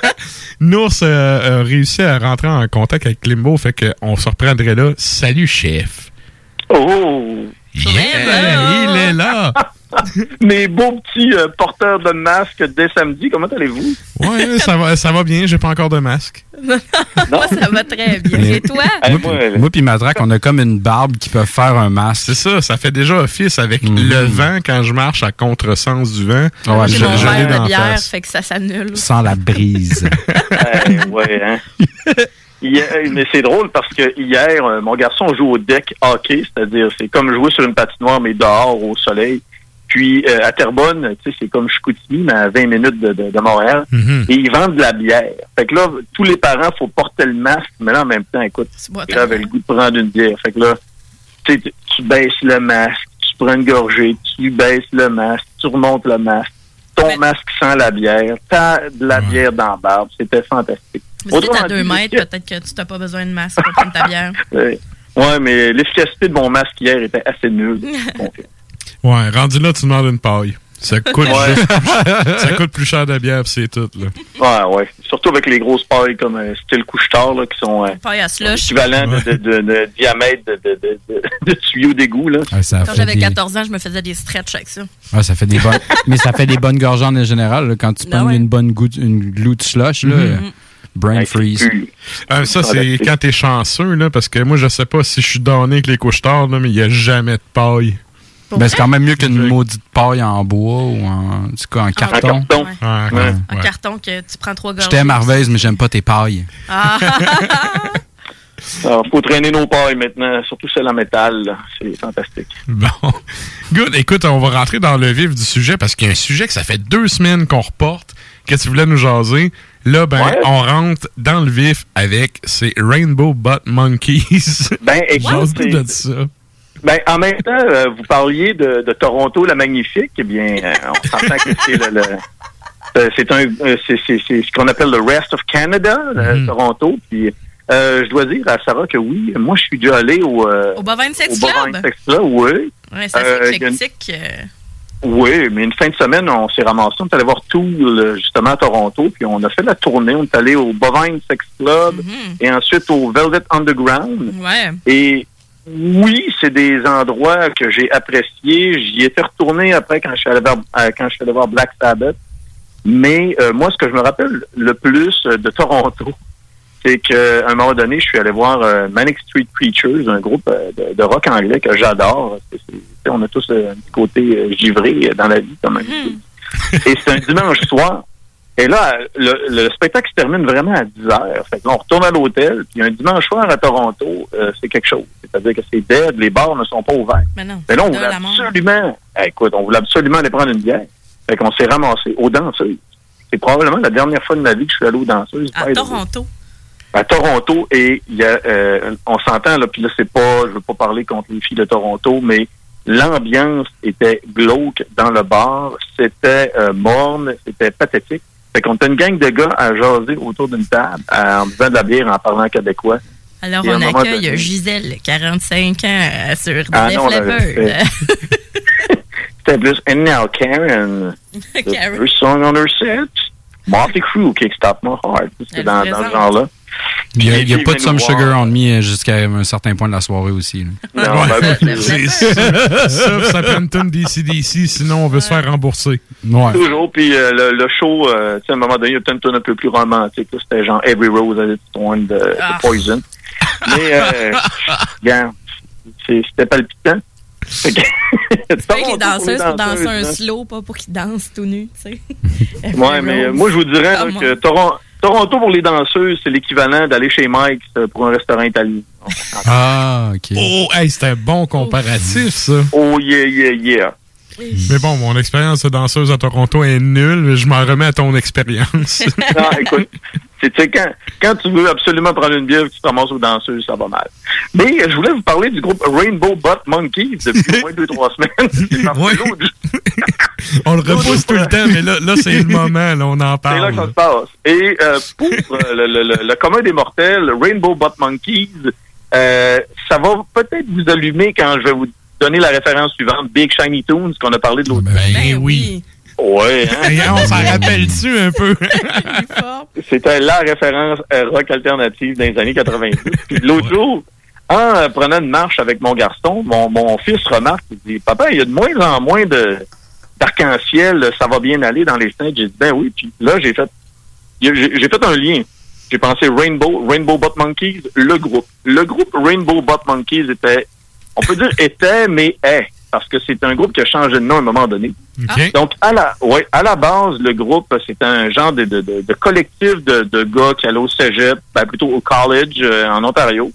Nours euh, a réussi à rentrer en contact avec Klimbo, fait qu'on se reprendrait là. Salut chef. Oh! Yeah, il est là. Mes beaux petits euh, porteurs de masques dès samedi, comment allez-vous? Ouais, ça va, ça va bien, j'ai pas encore de masque. Moi, ça va très bien. Et toi? Moi, puis- moi puis on a comme une barbe qui peut faire un masque. C'est ça, ça fait déjà office avec le vent quand je marche à contresens du vent. Ouais, J'ai je- mon je l'ai verre d'en de bière, face. fait que ça s'annule. Sans la brise. Eh, ouais, hein? Hier- mais c'est drôle parce que hier, euh, mon garçon joue au deck hockey, c'est-à-dire c'est comme jouer sur une patinoire mais dehors au soleil. Puis euh, à Terrebonne, tu sais, c'est comme Chicoutimi, mais à 20 minutes de, de- de Montréal. Mhm. Et ils vendent de la bière. Fait que là, tous les parents, faut porter le masque, mais là, en même temps, écoute, j'avais le goût de prendre une bière. Fait que là, tu sais, tu- baisses le masque, tu prends une gorgée, tu baisses le masque, tu remontes le masque, ton masque sent la bière, t'as de la bière dans la barbe. C'était fantastique. Mais si t'es à Autrement deux mètres, peut-être que tu n'as pas besoin de masque pour prendre ta bière. Ouais. Ouais, mais l'efficacité de mon masque hier était assez nulle. Ouais, rendu là, tu demandes une paille. Ça coûte, Ouais. juste plus, ça coûte plus cher de bière, puis c'est tout. Là. Ouais, ouais. Surtout avec les grosses pailles comme euh, style couche-tard, là, qui sont euh, Paille à slush. équivalents de, de, de- de diamètre de, de, de, de, de tuyaux d'égout, là. Ah, ça Quand j'avais des- 14 ans, je me faisais des stretches avec ça. Ah, ça fait des bonnes. mais ça fait des bonnes gorgées en général. là. quand tu prends ouais. une bonne goutte, une goutte slush, là, Mhm. euh, brain freeze. Euh, ça, c'est quand t'es chanceux, là, parce que moi, je sais pas si je suis donné avec les couches tard, là, mais il y a jamais de paille. Ben, c'est quand même mieux qu'une maudite paille en bois ou en, en tout cas, en carton. carton. Ouais, Ouais. Un carton que tu prends trois gorgées. Je t'aime, Harveys, mais j'aime pas tes pailles. Ah. Alors, faut traîner nos pailles maintenant, surtout celles en métal. C'est fantastique. Bon. Good. Écoute, on va rentrer dans le vif du sujet parce qu'il y a un sujet que ça fait deux semaines qu'on reporte. Qu'est-ce que tu voulais nous jaser? Là, ben, Ouais. on rentre dans le vif avec ces Rainbow Butt Monkeys. Ben, écoute, de ça. Ben, en même temps, euh, vous parliez de, de Toronto, la magnifique. Eh bien, euh, on s'entend que c'est le, le- euh, c'est un, c'est, c'est, c'est ce qu'on appelle le rest of Canada, le Toronto. Puis, euh, je dois dire à Sarah que oui, moi, je suis déjà allé au, euh, Au Bovine Sex au Bovine Club. Sex Club, oui. Ouais, c'est une- Oui, mais une fin de semaine, on s'est ramassé, on est allé voir Tool, justement, à Toronto, puis on a fait la tournée, on est allé au Bovine Sex Club et ensuite au Velvet Underground. Ouais. Et oui, c'est des endroits que j'ai appréciés. J'y étais retourné après quand je suis allé voir, euh, quand je suis allé voir Black Sabbath. Mais euh, moi, ce que je me rappelle le plus de Toronto, c'est qu'à un moment donné, je suis allé voir euh, Manic Street Preachers, un groupe euh, de, de rock anglais que j'adore. On a tous un petit côté givré dans la vie, comme un Et c'est un dimanche soir. Et là, le, le spectacle se termine vraiment à 10 heures. Fait que là, on retourne à l'hôtel. Puis un dimanche soir à Toronto, euh, c'est quelque chose. C'est-à-dire que c'est dead, les bars ne sont pas ouverts. Mais non. Mais là, on voulait absolument, eh, écoute, on voulait absolument aller prendre une bière. Fait qu'on s'est ramassé aux danseuses. C'est probablement la dernière fois de ma vie que je suis allé aux danseuses. À. Toronto. À Toronto, et il y a, euh, on s'entend, là, puis là, c'est pas, je veux pas parler contre les filles de Toronto, mais l'ambiance était glauque dans le bar. C'était euh, morne, c'était pathétique. Fait qu'on était une gang de gars à jaser autour d'une table, à- en buvant de la bière, en parlant québécois. Alors, Et on accueille donné- Gisèle, 45 ans, euh, sur Ah Def non. C'était plus And now Karen, the Karen. first song on her set, Motley Crue, Kickstart My Heart. C'était dans, dans ce présente. Il n'y a, pas de Some. Sugar on Me euh, jusqu'à un certain point de la soirée aussi. là. Non, ben, ben, C'est ça, ça, prend une tonne DCDC, sinon on veut se faire rembourser. Ouais. Toujours, puis euh, le, le show, euh, tu sais, à un moment donné, il y a peut-être une tune un peu plus romantique. là. C'était genre Every Rose has its thorn de, de Ah. Poison. Mais, euh, regarde, c'est- c'était palpitant. Fait que- C'est que les Toronto danseuses pour danser un hein. slow, pas pour qu'ils dansent tout nus, tu sais. Ouais, mais euh, moi, je vous dirais là, Come que Toron- Toronto pour les danseuses, c'est l'équivalent d'aller chez Mike euh, pour un restaurant italien. Ah, OK. Oh, hey, c'était un bon comparatif, ça. Oh, yeah, yeah, yeah. Mais bon, mon expérience de danseuse à Toronto est nulle. Je m'en remets à ton expérience. Non, écoute, tu sais, quand, quand tu veux absolument prendre une bière tu ramasses aux danseuses, ça va mal. Mais euh, je voulais vous parler du groupe Rainbow Butt Monkeys depuis au moins deux, trois semaines. On le repousse tout le temps, mais là, là c'est le moment, là, on en C'est là parle. ça se passe. Et euh, pour euh, le, le- le- le commun des mortels, Rainbow Butt Monkeys, ça va peut-être vous allumer quand je vais vous donner la référence suivante, Big Shiny Tunes, qu'on a parlé de l'autre Ben oui. Ouais, hein? On s'en rappelle-tu un peu? C'était la référence euh, rock alternative dans les années 90. Puis l'autre jour, en euh, prenant une marche avec mon garçon, mon, mon fils remarque, il dit, papa, il y a de moins en moins de d'arc-en-ciel, ça va bien aller dans les scènes. J'ai dit, ben oui. Puis là, j'ai fait, j'ai j'ai fait un lien. J'ai pensé Rainbow, Rainbow Butt Monkeys, le groupe. Le groupe Rainbow Butt Monkeys était, on peut dire était, mais est. Parce que c'est un groupe qui a changé de nom à un moment donné. Donc, à la, ouais, à la base, le groupe, c'est un genre de, de, de, de collectif de, de gars qui allaient au cégep, ben, plutôt au college euh, en Ontario.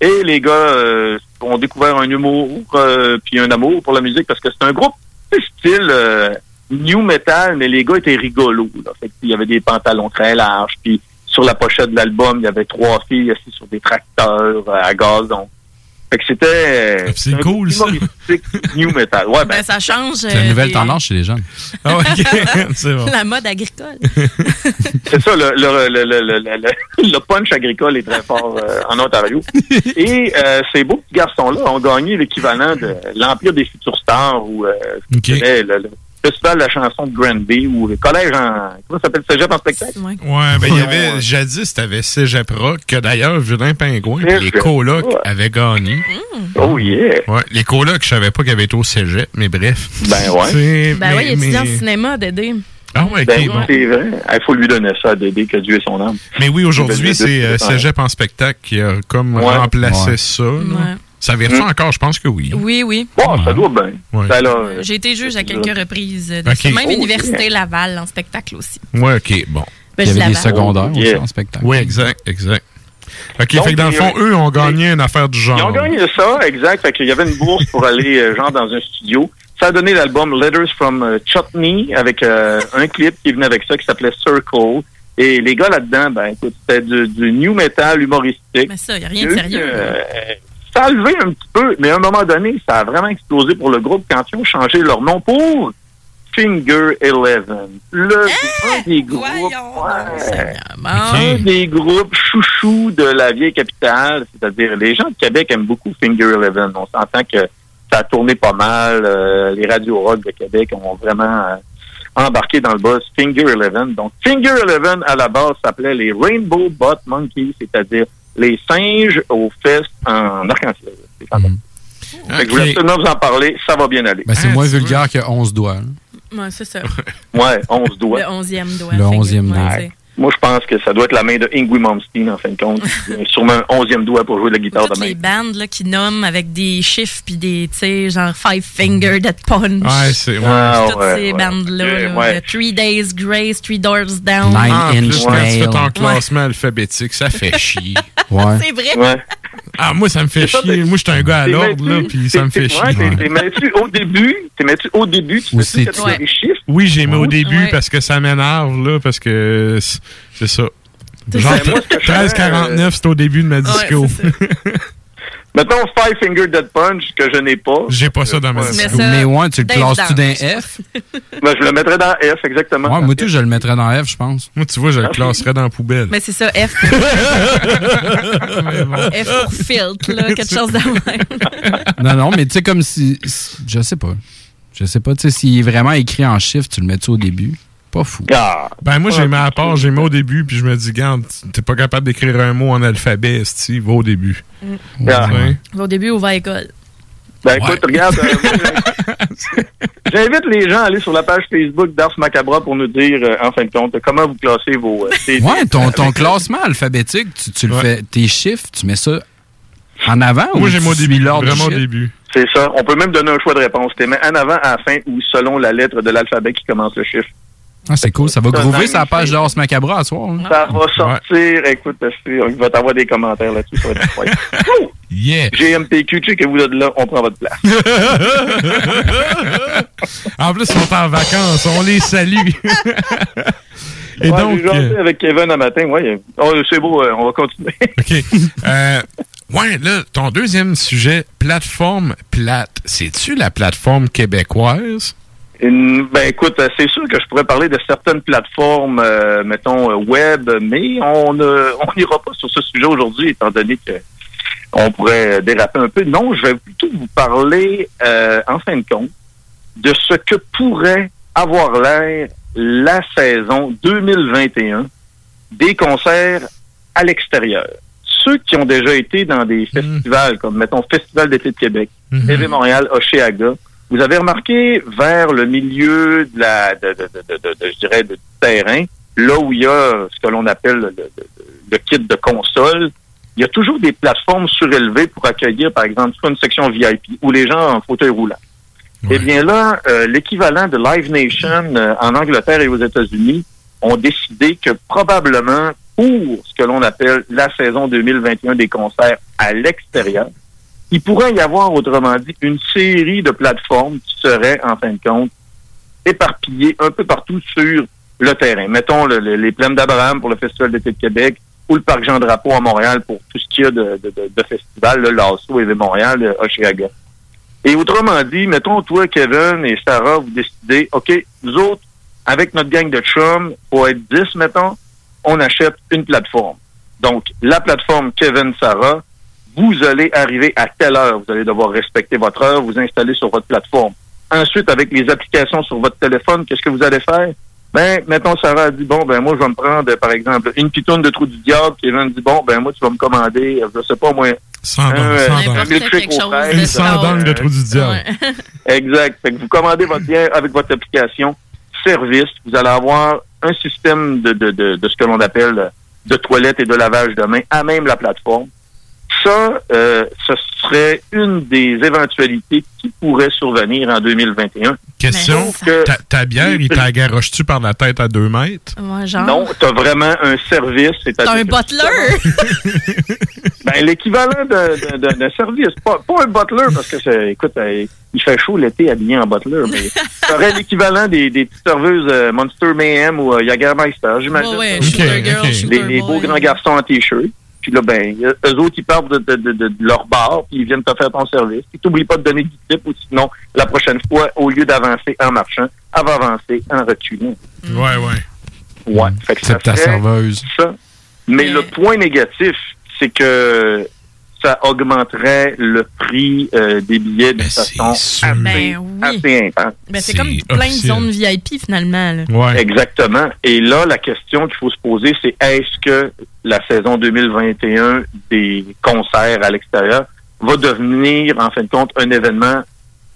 Et les gars euh, ont découvert un humour euh, puis un amour pour la musique parce que c'est un groupe style euh, new metal, mais les gars étaient rigolos. Là. Fait il y avait des pantalons très larges, puis sur la pochette de l'album, il y avait trois filles assises sur des tracteurs euh, à gazon. Fait que c'était. C'est cool, ça. New metal. Ouais, ben, Ben, ça change. C'est une euh, nouvelle des- tendance chez les jeunes. Bon. La mode agricole. c'est ça, le, le, le, le, le, le- le punch agricole est très fort euh, en Ontario. Et euh, ces beaux petits garçons-là ont gagné l'équivalent de l'Empire des futures stars ou euh, c'était le, le festival de la chanson de Granby ou le collège en. Comment ça s'appelle Cégep en spectacle? Ouais, ben il y avait, jadis, t'avais Cégep Rock, que d'ailleurs, Vilain Pingouin, puis les colocs ouais. avaient gagné. Oh yeah! Ouais, les colocs, je savais pas qu'ils avaient été au Cégep, mais bref. Ben ouais. Ben oui, étudiant en mais- cinéma, Dédé? Ah ouais, ok, Ben, bon. C'est vrai. Il faut lui donner ça à Dédé, que Dieu est son âme. Mais oui, aujourd'hui, Ben, c'est euh. Cégep en spectacle qui a comme Ouais. remplacé Ouais. ça. Ouais. Ça vient ça encore, je pense que oui. Oui, oui. Bon, ça doit bien. Ben, euh, J'ai été juge à quelques reprises de. Même Oh, Université Laval en spectacle aussi. Ouais, ok, bon. Ben, Il y je avait des secondaires aussi Yeah. en spectacle. Oui, exact, exact. OK, Donc, fait que dans le fond, euh, eux ont gagné une affaire du genre. Ils ont gagné ça, exact. Fait qu'il y avait une bourse pour aller, euh, genre, dans un studio. Ça a donné l'album Letters from euh, Chutney avec euh, un clip qui venait avec ça qui s'appelait Circle. Et les gars là-dedans, ben écoute, c'était du, du new metal humoristique. Mais ça, il n'y a rien de Eu, sérieux. euh, ça a levé un petit peu, mais à un moment donné, ça a vraiment explosé pour le groupe quand ils ont changé leur nom pour Finger Eleven. Le, un des groupes, ouais, un des groupes chouchous de la vieille capitale, c'est-à-dire les gens de Québec aiment beaucoup Finger Eleven. On s'entend que ça a tourné pas mal. euh, les radios rock de Québec ont vraiment euh, embarqué dans le boss Finger Eleven. Donc Finger Eleven à la base s'appelait les Rainbow Butt Monkeys, c'est-à-dire les singes aux fesses en arc-en-ciel. C'est fantastique. Fait que je voulais absolument vous en parler, ça va bien aller. Ben, c'est moins vulgaire que 11 doigts. là. Ouais, c'est ça. Ouais, 11 doigts. Le onzième doigt. Le Fait que, onzième ouais, doigt. c'est- Moi, je pense que ça doit être la main de Ingui Malmsteen, en fin de compte. Sûrement un onzième doigt pour jouer de la guitare Toutes de les main. bandes là, qui nomment avec des chiffres puis des, tu sais, genre Five Finger Dead Punch. Ouais, c'est. Ouais. Ah, Toutes ouais, ces ouais. bandes-là. Ok, là, ouais. Three Days Grace, Three Doors Down. Nine Ah, en Inch plus, quand tu fais ton classement alphabétique, ça fait chier. Ouais. C'est vrai. Ouais. Ah, moi, ça me fait ça, chier. Moi, je suis un gars à l'ordre, là, puis ça me fait chier. ouais, t'es- t'es mets-tu au début, t'es mets-tu au début, tu fais des chiffres. Oui, j'ai mis au début Ouais. parce que ça m'énerve, là, parce que c'est- ça. Genre, Ben, moi, ce que je fais, 13,49, c'est au début de ma disco. Mettons Five Finger Dead Punch, que je n'ai pas. J'ai pas ça dans ma ça Mais ouais, tu le classes-tu d'un F? Ben, je le mettrais dans F, exactement. Ouais, moi, tout, je le mettrais dans F, je pense. Moi, tu vois, je le classerais dans la poubelle. Mais c'est ça, F pour, F pour filtre, là, quelque chose de même. Non, non, mais tu sais, comme si. si- Je sais pas. Je sais pas, tu sais, s'il est vraiment écrit en chiffres, tu le mets-tu au début? Pas fou. Ah. Ben, moi, j'ai mis à part, j'ai mis au début, puis je me dis, garde, t'es pas capable d'écrire un mot en alphabet, esti, va au début. Ah. Ouais. Au début, on va à l'école. Ben écoute, regarde, euh, j'invite- les gens à aller sur la page Facebook d'Ars Macabra pour nous dire, euh, en fin de compte, comment vous classez vos euh, CD. Ouais, ton, ton classement alphabétique, tu, tu le fais, tes chiffres, tu mets ça en avant Moi, ou j'ai tu mis au suis début, vraiment au début. C'est ça. On peut même donner un choix de réponse. Tu mets en avant, à la fin ou selon la lettre de l'alphabet qui commence le chiffre. Ah, c'est cool. Ça va groover sa page fait. d'Ars Macabra à soir. hein. Ça va sortir. Écoute, c'est- il va t'avoir des commentaires là-dessus. Ça va être. Wouh! Yeah! GMPQ, tu sais que vous êtes là, on prend votre place. en plus, ils sont en vacances, on les salue. Et Ouais, donc. euh, avec Kevin un matin. Ouais, oh, c'est beau, euh, on va continuer. OK. Euh, ouais, là, ton deuxième sujet, plateforme plate. C'est-tu la plateforme québécoise? Une- ben écoute, euh, c'est sûr que je pourrais parler de certaines plateformes, euh, mettons euh, web, mais on on n'ira pas sur ce sujet aujourd'hui, étant donné que on pourrait déraper un peu. Non, je vais plutôt vous parler, euh, en fin de compte, de ce que pourrait avoir l'air la saison 2021 des concerts à l'extérieur. Ceux qui ont déjà été dans des festivals, comme mettons Festival d'été de Québec, Mhm. TV Montréal, Oceaga, vous avez remarqué vers le milieu de la, de, de, de, je dirais, de terrain, là où il y a ce que l'on appelle le, le- le kit de console, il y a toujours des plateformes surélevées pour accueillir, par exemple, soit une section VIP ou les gens en fauteuil roulant. Eh bien là, euh, l'équivalent de Live Nation euh, en Angleterre et aux États-Unis ont décidé que probablement pour ce que l'on appelle la saison 2021 des concerts à l'extérieur, il pourrait y avoir, autrement dit, une série de plateformes qui seraient, en fin de compte, éparpillées un peu partout sur le terrain. Mettons le- le- les plaines d'Abraham pour le Festival d'été de Québec, ou le Parc Jean-Drapeau à Montréal pour tout ce qu'il y a de, de, de, de festival, là, l'Asso, EV Montréal, Oshiaga. Et autrement dit, mettons, toi, Kevin et Sarah, vous décidez, OK, nous autres, avec notre gang de chums, pour être 10, mettons, on achète une plateforme. Donc, la plateforme Kevin-Sarah, vous allez arriver à telle heure. Vous allez devoir respecter votre heure, vous installer sur votre plateforme. Ensuite, avec les applications sur votre téléphone, qu'est-ce que vous allez faire? Ben, mettons, Sarah a dit, bon, ben, moi, je vais me prendre, par exemple, une pitoune de trou du diable. Kevin dit, bon, ben, moi, tu vas me commander, je sais pas, moi, Sans dents, euh, sans un sandale de trou du diable. Exact. Fait que vous commandez votre bière avec votre application service. Vous allez avoir un système de, de, de, de ce que l'on appelle euh, de toilette et de lavage de mains à même la plateforme. Ça, euh, ce serait une des éventualités qui pourrait survenir en 2021. Question, que- ta, ta bière, il t'agaroche-tu par la tête à deux mètres? Ouais, genre. Non, tu as vraiment un service. T'as un butler? Ben, l'équivalent d'un service. Pas, pas un butler, parce que, c'est- écoute, euh, il fait chaud l'été habillé en butler, mais ça aurait l'équivalent des, des petites serveuses euh, Monster Mayhem ou euh, Jagermeister, j'imagine. Ouais, ouais, les, les Boy. beaux grands garçons en T-shirt. Puis là, ben, eux autres, ils partent de, de, de, de leur bar, puis ils viennent te faire ton service. Puis t'oublies pas de donner du tip, ou sinon, la prochaine fois, au lieu d'avancer en marchant, elle va avancer en reculant. Ouais, ouais. Ouais. Fait que ça C'est ta serveuse. ça. Mais le point négatif, c'est que ça augmenterait le prix euh, des billets de façon assez, Ben oui. assez intense. Ben, c'est comme plein de zones VIP finalement. là. Exactement. Et là, la question qu'il faut se poser, c'est est-ce que la saison 2021 des concerts à l'extérieur va devenir, en fin de compte, un événement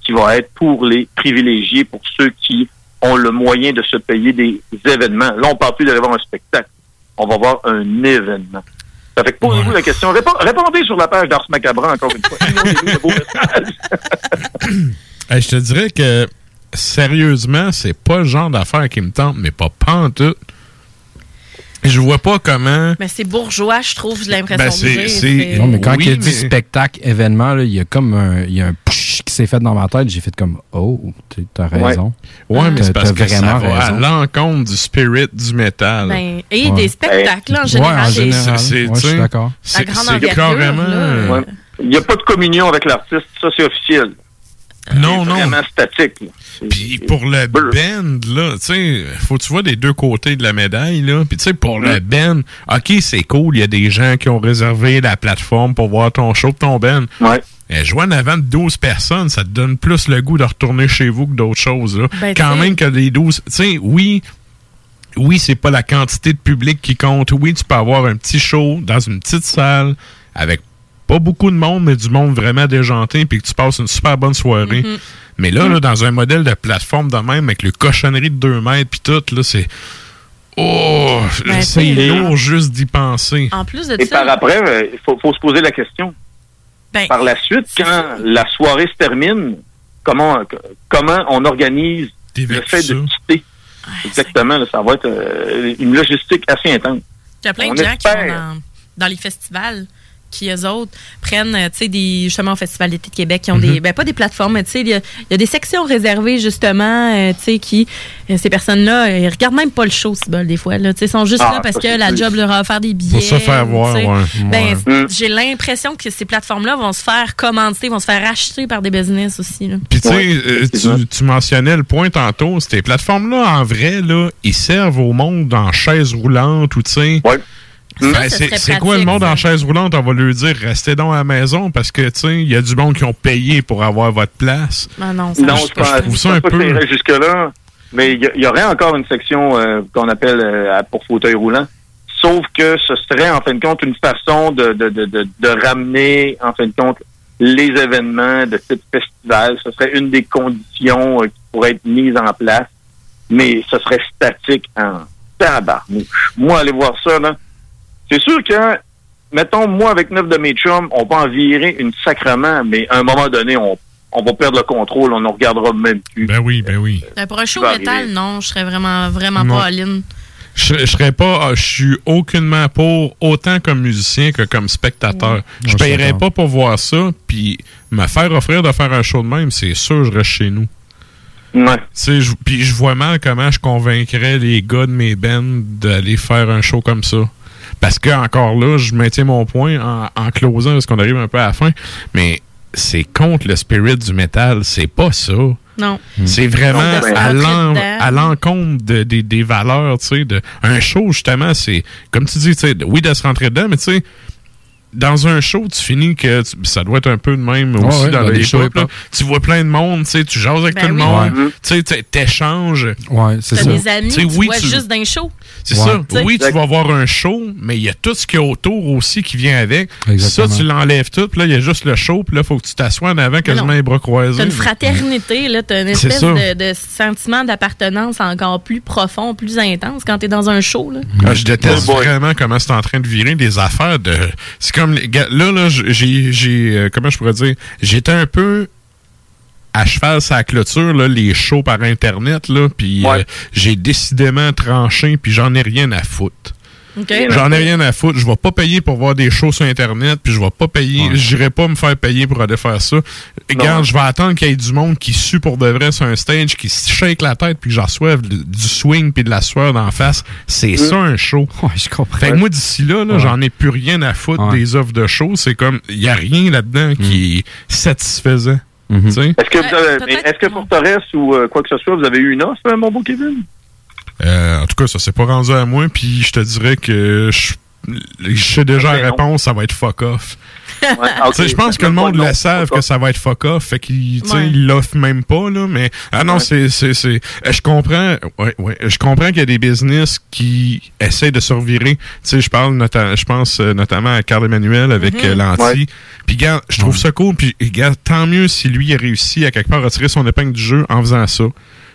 qui va être pour les privilégiés, pour ceux qui ont le moyen de se payer des événements? Là, on parle plus d'aller voir un spectacle. On va voir un événement. Ça fait que posez-vous la question. Répo- répondez sur la page d'Ars Macabra, encore une fois. Hey, je te dirais que, sérieusement, c'est pas le genre d'affaire qui me tente, mais pas pantoute. Je vois pas comment... Ben, c'est bourgeois, je trouve, j'ai l'impression Ben, de c'est- Non, mais quand Oui, il a dit mais- spectacle, événement, là, il y a comme un, il y a un qui s'est fait dans ma tête. J'ai fait comme, oh, t'as- raison. Ouais, mais c'est parce que ça vraiment va à l'encontre du spirit du métal. Ben, et Ouais. des spectacles en Ouais, général. en des- général. C'est- Ouais, d'accord. c'est- carrément... là. Ouais. Il n'y a pas de communion avec l'artiste, ça c'est officiel. Non, C'est non. vraiment statique. Puis pour le band, là, tu sais, faut que tu vois des deux côtés de la médaille, là. Puis tu sais, pour le band, OK, c'est cool, il y a des gens qui ont réservé la plateforme pour voir ton show, ton band. Ouais. Mais jouer en avant de 12 personnes, ça te donne plus le goût de retourner chez vous que d'autres choses, là. Ben, Quand même que les 12... Tu sais, oui... Oui, c'est pas la quantité de public qui compte. Oui, tu peux avoir un petit show dans une petite salle avec pas beaucoup de monde, mais du monde vraiment déjanté, puis que tu passes une super bonne soirée. Mhm. Mais là, là, dans un modèle de plateforme de même, avec le cochonnerie de 2 mètres, puis tout, là, c'est. Oh! Ben, c'est lourd juste d'y penser. En plus de Et ça. par après, euh, il faut, faut se poser la question. Ben, par la suite, quand la soirée se termine, comment, comment on organise le fait de quitter? Exactement, là, ça va être euh, une logistique assez intense. Il y a plein On de gens qui dans, dans les festivals qui, eux autres, prennent, euh, tu sais, des, justement, au Festival d'été de Québec, qui ont des, Mhm. ben, pas des plateformes, mais tu sais, il y, a- il y a des sections réservées, justement, euh, tu sais, qui, euh, ces personnes-là, ils regardent même pas le show, si bol, des fois, là, tu sais, ils sont juste Ah, là parce que la job leur a offert des billets. Pour se faire voir, ouais. Ben, Ouais. j'ai l'impression que ces plateformes-là vont se faire commenter, vont se faire acheter par des business aussi, là. Puis tu sais, euh, tu, tu mentionnais le point tantôt, ces plateformes-là, en vrai, là, ils servent au monde en chaise roulante ou tu sais. Ben, c'est quoi le monde en chaise roulante? On va lui dire restez donc à la maison parce que tu sais, il y a du monde qui ont payé pour avoir votre place. Ah non, ça Non, je, je pense, je trouve ça je un pense pas peu. ça jusque-là, mais il y, aurait encore une section euh, qu'on appelle euh, pour fauteuil roulant. Sauf que ce serait, en fin de compte, une façon de, de, de, de, de ramener, en fin de compte, les événements de type festival. Ce serait une des conditions euh, qui pourraient être mises en place, mais ce serait statique en tabarnouche. Moi, aller voir ça, là, c'est sûr que, mettons, moi, avec neuf de mes chums, on peut en virer une sacrement, mais à un moment donné, on, on va perdre le contrôle, on ne regardera même plus. Ben oui, ben oui. Ben, pour un show métal, arriver. non, je serais vraiment, vraiment Non. pas all-in. Je, je serais pas, je suis aucunement pour autant comme musicien que comme spectateur. Je Ouais, je suis paierais pas pour voir ça, puis me faire offrir de faire un show de même, c'est sûr, je reste chez nous. Ouais. Tu sais, je- puis je vois mal comment je convaincrais les gars de mes bands d'aller faire un show comme ça. Parce que, encore là, je maintiens mon point en, en closant parce qu'on arrive un peu à la fin, mais c'est contre le spirit du métal. C'est pas ça. Non. C'est vraiment à l'encontre de- des- des valeurs, tu sais. de- Un show, justement, c'est, comme tu dis, tu sais, oui, de se rentrer dedans, mais tu sais, dans un show, tu finis que tu- ça doit être un peu de même Ouais, aussi ouais, dans dans les des shows. Tu vois plein de monde, tu sais, tu jases avec Ben tout le monde, Ouais. tu sais, tu- t'échanges. Ouais, c'est T'as ça. des amis, Tu sais, tu oui, vois tu- juste d'un show. C'est Ouais. ça. T'sais. Oui, tu vas avoir un show, mais il y a tout ce qu'il y a autour aussi qui vient avec. Exactement. Ça, tu l'enlèves tout, puis là, il y a juste le show, puis là, il faut que tu t'assoies en avant quasiment les bras croisés. T'as une fraternité, là, t'as une C'est espèce de, de sentiment d'appartenance encore plus profond, plus intense quand t'es dans un show. Là. Ah, je déteste vraiment comment c'est en train de virer des affaires de. C'est comme là là j'ai j'ai euh, comment je pourrais dire? J'étais un peu à cheval la clôture là les shows par internet là puis euh, j'ai décidément tranché puis j'en ai rien à foutre. J'en ai rien à foutre. Je vais pas payer pour voir des shows sur Internet, puis je vais pas payer. J'irai pas me faire payer pour aller faire ça. Regarde, je vais attendre qu'il y ait du monde qui sue pour de vrai sur un stage, qui se shake la tête, puis que j'en reçoive du swing puis de la sueur d'en face. C'est ça un show. je comprends. Fait que moi, d'ici là, là Ouais. j'en ai plus rien à foutre Ouais. des offres de show. C'est comme, il y a rien là-dedans qui est satisfaisant. Mhm. Est-ce que, vous avez- est-ce que Forteresse ou euh, quoi que ce soit, vous avez eu une offre, euh, mon beau Kevin? Euh, en tout cas, ça s'est pas rendu à moi, puis je te dirais que je, je sais déjà la réponse, ça va être fuck off. Ah, ok. Tu sais, je pense que le monde le savent que ça va être fuck off, fait qu'ils tu sais, Ouais. ils l'offrent même pas, là, mais ah non, c'est, c'est, c'est, je comprends, ouais, ouais, je comprends qu'il y a des business qui essaient de. Tu sais, je parle, je pense euh, notamment à Carl Emmanuel avec Mhm. euh, Lanty. Ouais. Puis, gars, je trouve ça cool, puis, gars, tant mieux si lui a réussi à quelque part à tirer son épingle du jeu en faisant ça.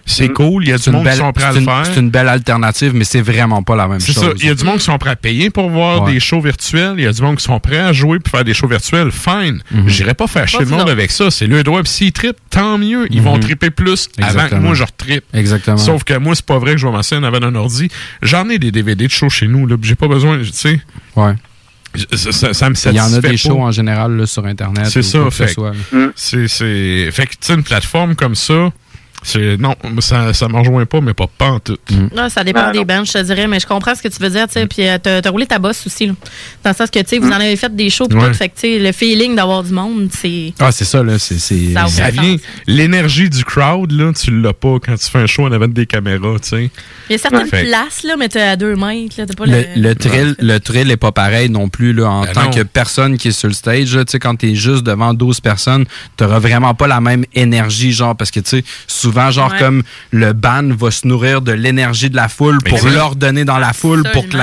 C'est cool, il y a du une monde qui belle- sont prêts à c'est le une- faire. C'est une belle alternative, mais c'est vraiment pas la même C'est chose. ça. Il y a du monde qui sont prêts à payer pour voir Ouais. des shows virtuels. Il y a du monde qui sont prêts à jouer pour faire des shows virtuels. Fine. Mhm. J'irai pas fâcher Pas le monde avec ça. C'est le droit. Puis s'ils trippent, tant mieux. Ils vont Mhm. tripper plus avant que moi je retrippe. Exactement. Sauf que moi, c'est pas vrai que je vais m'asseoir en avant d'un ordi. J'en ai des DVD de shows chez nous. là, J'ai pas besoin, tu sais. Ouais. Ça, ça, ça me Il y en a satisfait des shows en général là, sur Internet. C'est ça, fait, c'est, c'est, fait que, tu sais, une plateforme comme ça, non, ça, ça m'en rejoint pas, mais pas, pas en tout. Là, ça dépend Ah, des non. bandes, je te dirais, mais je comprends ce que tu veux dire, tu sais. Puis euh, t'as t'as roulé ta bosse aussi, là. Dans le sens que, tu sais, vous en avez fait des shows, pis Ouais. tout. Fait que, tu sais, le feeling d'avoir du monde, c'est. Ah, c'est ça, là. C'est, c'est, Ça vient, l'énergie du crowd, là, tu l'as pas quand tu fais un show en avant des caméras, tu sais. Il y a certaines Fait- places, là, mais t'es à deux mètres, là. T'as pas Le, le. le thrill, le thrill est pas pareil non plus là, en Ben tant non. que personne qui est sur le stage. là. Tu sais, quand t'es juste devant 12 personnes, t'auras vraiment pas la même énergie, genre, parce que tu sais, souvent, genre, Ouais. comme le band va se nourrir de l'énergie de la foule pour leur donner dans la foule pour que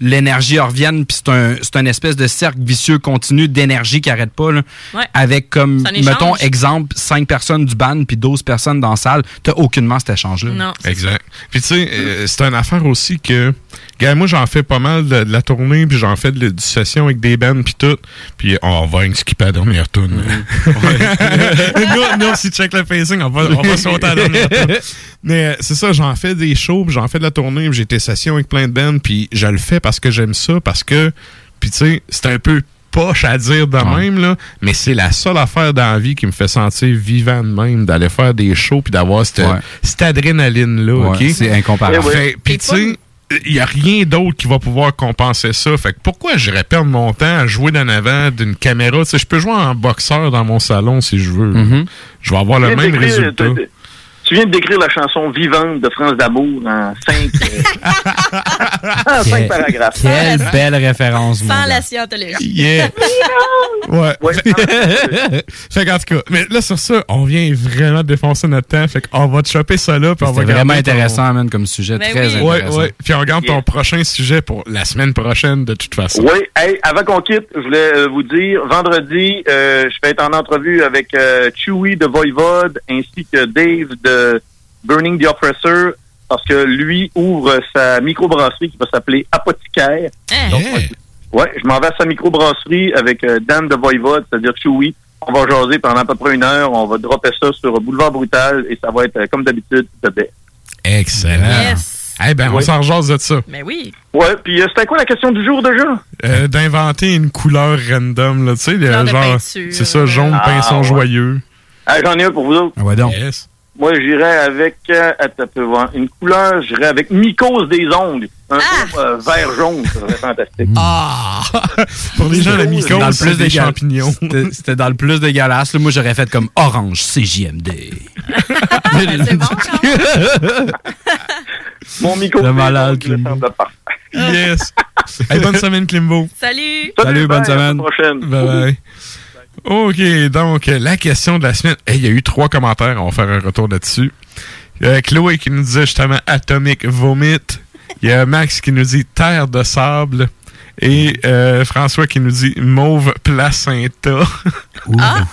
l'énergie revienne. Puis c'est un, c'est un espèce de cercle vicieux continu d'énergie qui arrête pas. Là, Ouais. Avec comme, mettons, exemple, 5 personnes du band puis 12 personnes dans la salle. T'as aucunement cet échange-là. Non. Exact. Puis tu sais, c'est une affaire aussi que, gars, moi j'en fais pas mal de, de la tournée, puis j'en fais de, la- du session avec des bands, puis tout. Puis on va skipper à la dernière tune. nous, nous, si tu check le pacing, on va, on va sauter à la dernière tune. Mais euh, c'est ça, j'en fais des shows, puis j'en fais de la tournée, puis j'ai des sessions avec plein de bands, puis je le fais parce que j'aime ça, parce que, puis tu sais, c'est un peu poche à dire de même, là, mais c'est la seule affaire dans la vie qui me fait sentir vivant de même, d'aller faire des shows puis d'avoir cette, Ouais. cette adrénaline-là, c'est incomparable. Ouais. Puis tu sais, il n'y a rien d'autre qui va pouvoir compenser ça. Fait que pourquoi j'irais perdre mon temps à jouer d'en avant d'une caméra? Tu sais, je peux jouer en boxeur dans mon salon si je veux. Mm-hmm. Je vais avoir le même résultat. Tu- viens de décrire la chanson vivante de France d'amour en cinq, euh, en cinq Quel- paragraphes. Quelle belle référence, Sans gars. la scientologie. Yeah! Ouais. fait qu'en tout cas, mais là, sur ça, on vient vraiment défoncer notre temps. Fait qu'on va te choper ça là. puis on va vraiment garder ton- intéressant, man, comme sujet. Ben très oui. Ouais, intéressant. ouais. Puis on garde ton prochain sujet pour la semaine prochaine, de toute façon. Oui, hey, avant qu'on quitte, je voulais euh, vous dire, vendredi, euh, je vais être en entrevue avec euh, Chewy de Voivode ainsi que Dave de Burning the Oppressor parce que lui ouvre sa microbrasserie qui va s'appeler Apothicaire. Donc, ouais, je m'en vais à sa microbrasserie avec euh, Dan de Voivode, c'est-à-dire Chewy. On va jaser pendant à peu près une heure. On va dropper ça sur Boulevard Brutal et ça va être, euh, comme d'habitude, de baie. Excellent. Yes. Eh ben, on Oui. s'en rejase de ça. Mais oui. Ouais, puis euh, c'était quoi la question du jour déjà? Euh, D'inventer une couleur random, là, tu sais, genre, c'est ça, jaune, Ah, pinson ouais. joyeux. Ah, J'en ai un pour vous autres. Ah ouais, donc. Yes. Moi, j'irais avec, euh, attends, un peu voir, une couleur, j'irais avec mycose des ongles. Un beau euh, vert jaune, ça serait fantastique. Ah! Pour les gens à la mycose, dans le plus des champignons. C'était- dans le plus dégueulasse. là. Moi, j'aurais fait comme orange CJMD. c'est bon, Mon micro, Le malade, parfait. Yes. Hey, bonne semaine, Klimbo. Salut! Salut, bonne semaine. prochaine. Bye bye. OK, donc euh, la question de la semaine. Hey, Il y a eu trois commentaires, on va faire un retour là-dessus. Euh, Chloé qui nous disait justement Atomic Vomit. Il y a Max qui nous dit Terre de sable. Et euh, François qui nous dit Mauve Placenta. Ah,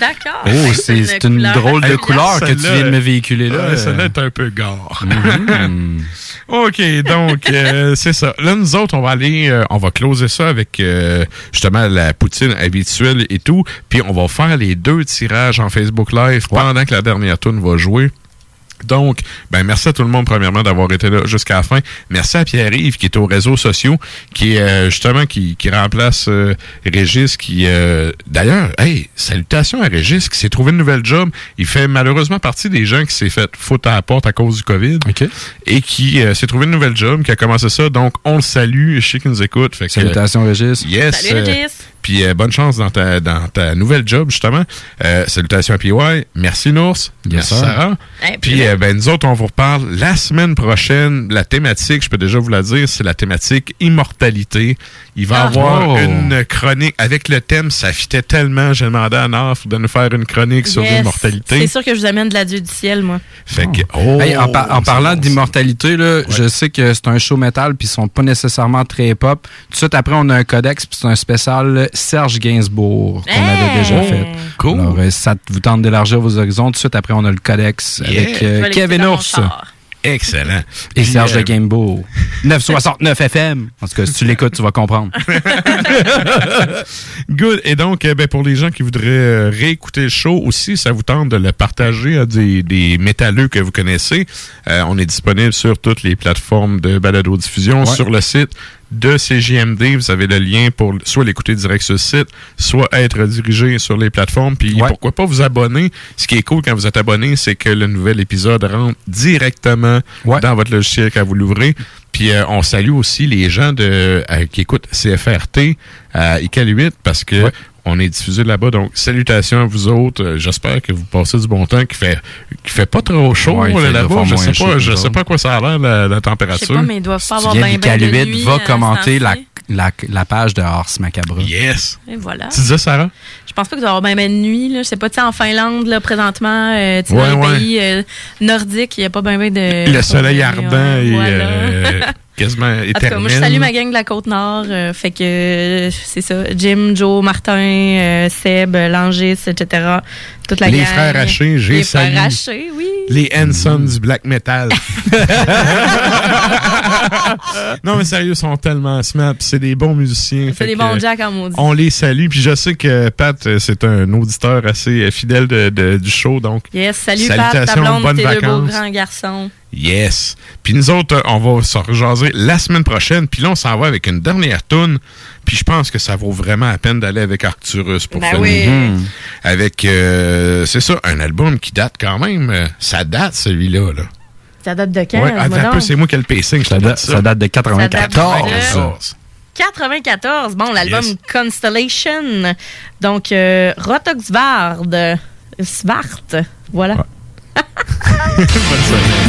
d'accord. Oh, c'est c'est une drôle de couleur que tu viens de me véhiculer là. Ouais, Celle-là est un peu gore. Mhm. OK, donc euh, c'est ça. Là, nous autres, on va aller, euh, on va closer ça avec euh, justement la poutine habituelle et tout. Puis on va faire les deux tirages en Facebook Live pendant que la dernière tune va jouer. Donc, ben merci à tout le monde premièrement d'avoir été là jusqu'à la fin. Merci à Pierre-Yves qui est aux réseaux sociaux, qui est euh, justement qui, qui remplace euh, Régis, qui euh, d'ailleurs, hey, salutations à Régis qui s'est trouvé une nouvelle job. Il fait malheureusement partie des gens qui s'est fait foutre à la porte à cause du COVID et qui euh, s'est trouvé une nouvelle job, qui a commencé ça. Donc, on le salue. Je sais qu'il nous écoute. Fait que, Salutations, Régis. Yes. Salut, euh, Régis. Puis euh, bonne chance dans ta, dans ta nouvelle job, justement. Euh, salutations à PY. Merci, Nours. Merci. Sarah. Hey, Puis, euh, ben, nous autres, on vous reparle la semaine prochaine. La thématique, je peux déjà vous la dire, c'est la thématique immortalité. Il va y Ah. avoir Oh. une chronique avec le thème. Ça fitait tellement. J'ai demandé à Narf de nous faire une chronique sur Yes. l'immortalité. C'est sûr que je vous amène de l'adieu du ciel, moi. Fait que, oh, Hey, en, par- en c'est parlant bon, d'immortalité, là, je sais que c'est un show métal puis ils sont pas nécessairement très pop. Tout de suite après, on a un codex puis c'est un spécial Serge Gainsbourg qu'on avait déjà Hey! fait. Cool. Alors, euh, ça vous tente d'élargir vos horizons, tout de suite après, on a le codex Yeah. avec euh, Kevin Ours. Excellent. et Puis, Serge euh, de Gainsbourg. 969 FM. En tout cas, si tu l'écoutes, tu vas comprendre. Good. Et donc, euh, ben, pour les gens qui voudraient réécouter le show aussi, ça vous tente de le partager à des, des métalleux que vous connaissez. Euh, on est disponible sur toutes les plateformes de balado-diffusion, Ouais. sur le site de CGMD. Vous avez le lien pour soit l'écouter direct sur le site, soit être dirigé sur les plateformes. Puis Ouais. pourquoi pas vous abonner? Ce qui est cool quand vous êtes abonné, c'est que le nouvel épisode rentre directement Ouais. dans votre logiciel quand vous l'ouvrez. Puis euh, on salue aussi les gens de euh, qui écoutent CFRT à ICAL 8 parce que Ouais. On est diffusé là-bas. Donc salutations à vous autres. Euh, J'espère que vous passez du bon temps. Qui fait qui fait pas trop chaud Ouais, là-bas. Je sais pas. que Je sais pas à quoi ça a l'air la, la Je sais température. pas, mais ils doivent pas avoir Tu bien d'Ical de 8, nuit, va euh, commenter la, la, la page de Ars Macabre. Yes. Et voilà. Tu disais Sarah? Je pense pas qu'il doit y avoir bien ben de nuit. Là. Je sais pas, tu sais, en Finlande, là, présentement, euh, tu sais, Ouais, dans les ouais. pays euh, nordiques, il n'y a pas bien ben de... le soleil ardent ouais, et voilà. euh, quasiment En tout cas, éternel. moi, je salue ma gang de la Côte-Nord. euh, fait que euh, c'est ça. Jim, Joe, Martin, euh, Seb, Langis, etc. Toute la Les gang. frères Haché, j'ai Les frères salué. Haché, oui. Les Hansons du black metal. non, mais sérieux, ils sont tellement smart. C'est des bons musiciens. C'est des bons jacks en maudit. On les salue. Puis je sais que Pat, c'est un auditeur assez fidèle de- de- du show. Donc, Yes, salut Pat, ta salutations, blonde, tes grands garçons. Yes. Puis nous autres, euh, on va se rejaser la semaine prochaine. Puis là, on s'en va avec une dernière tune. Puis je pense que ça vaut vraiment la peine d'aller avec Arcturus pour Ben finir. oui. Mhm. Avec, euh, c'est ça, un album qui date quand même. euh, ça date, celui-là. Là. Ça date de quand? Ouais, peu, c'est moi qui ai le pacing. Ça, te date, note ça date de 94. de- 94. Bon, l'album Yes. Constellation. Donc, euh, Rotoxvard. Svart. Voilà. Bonne soirée.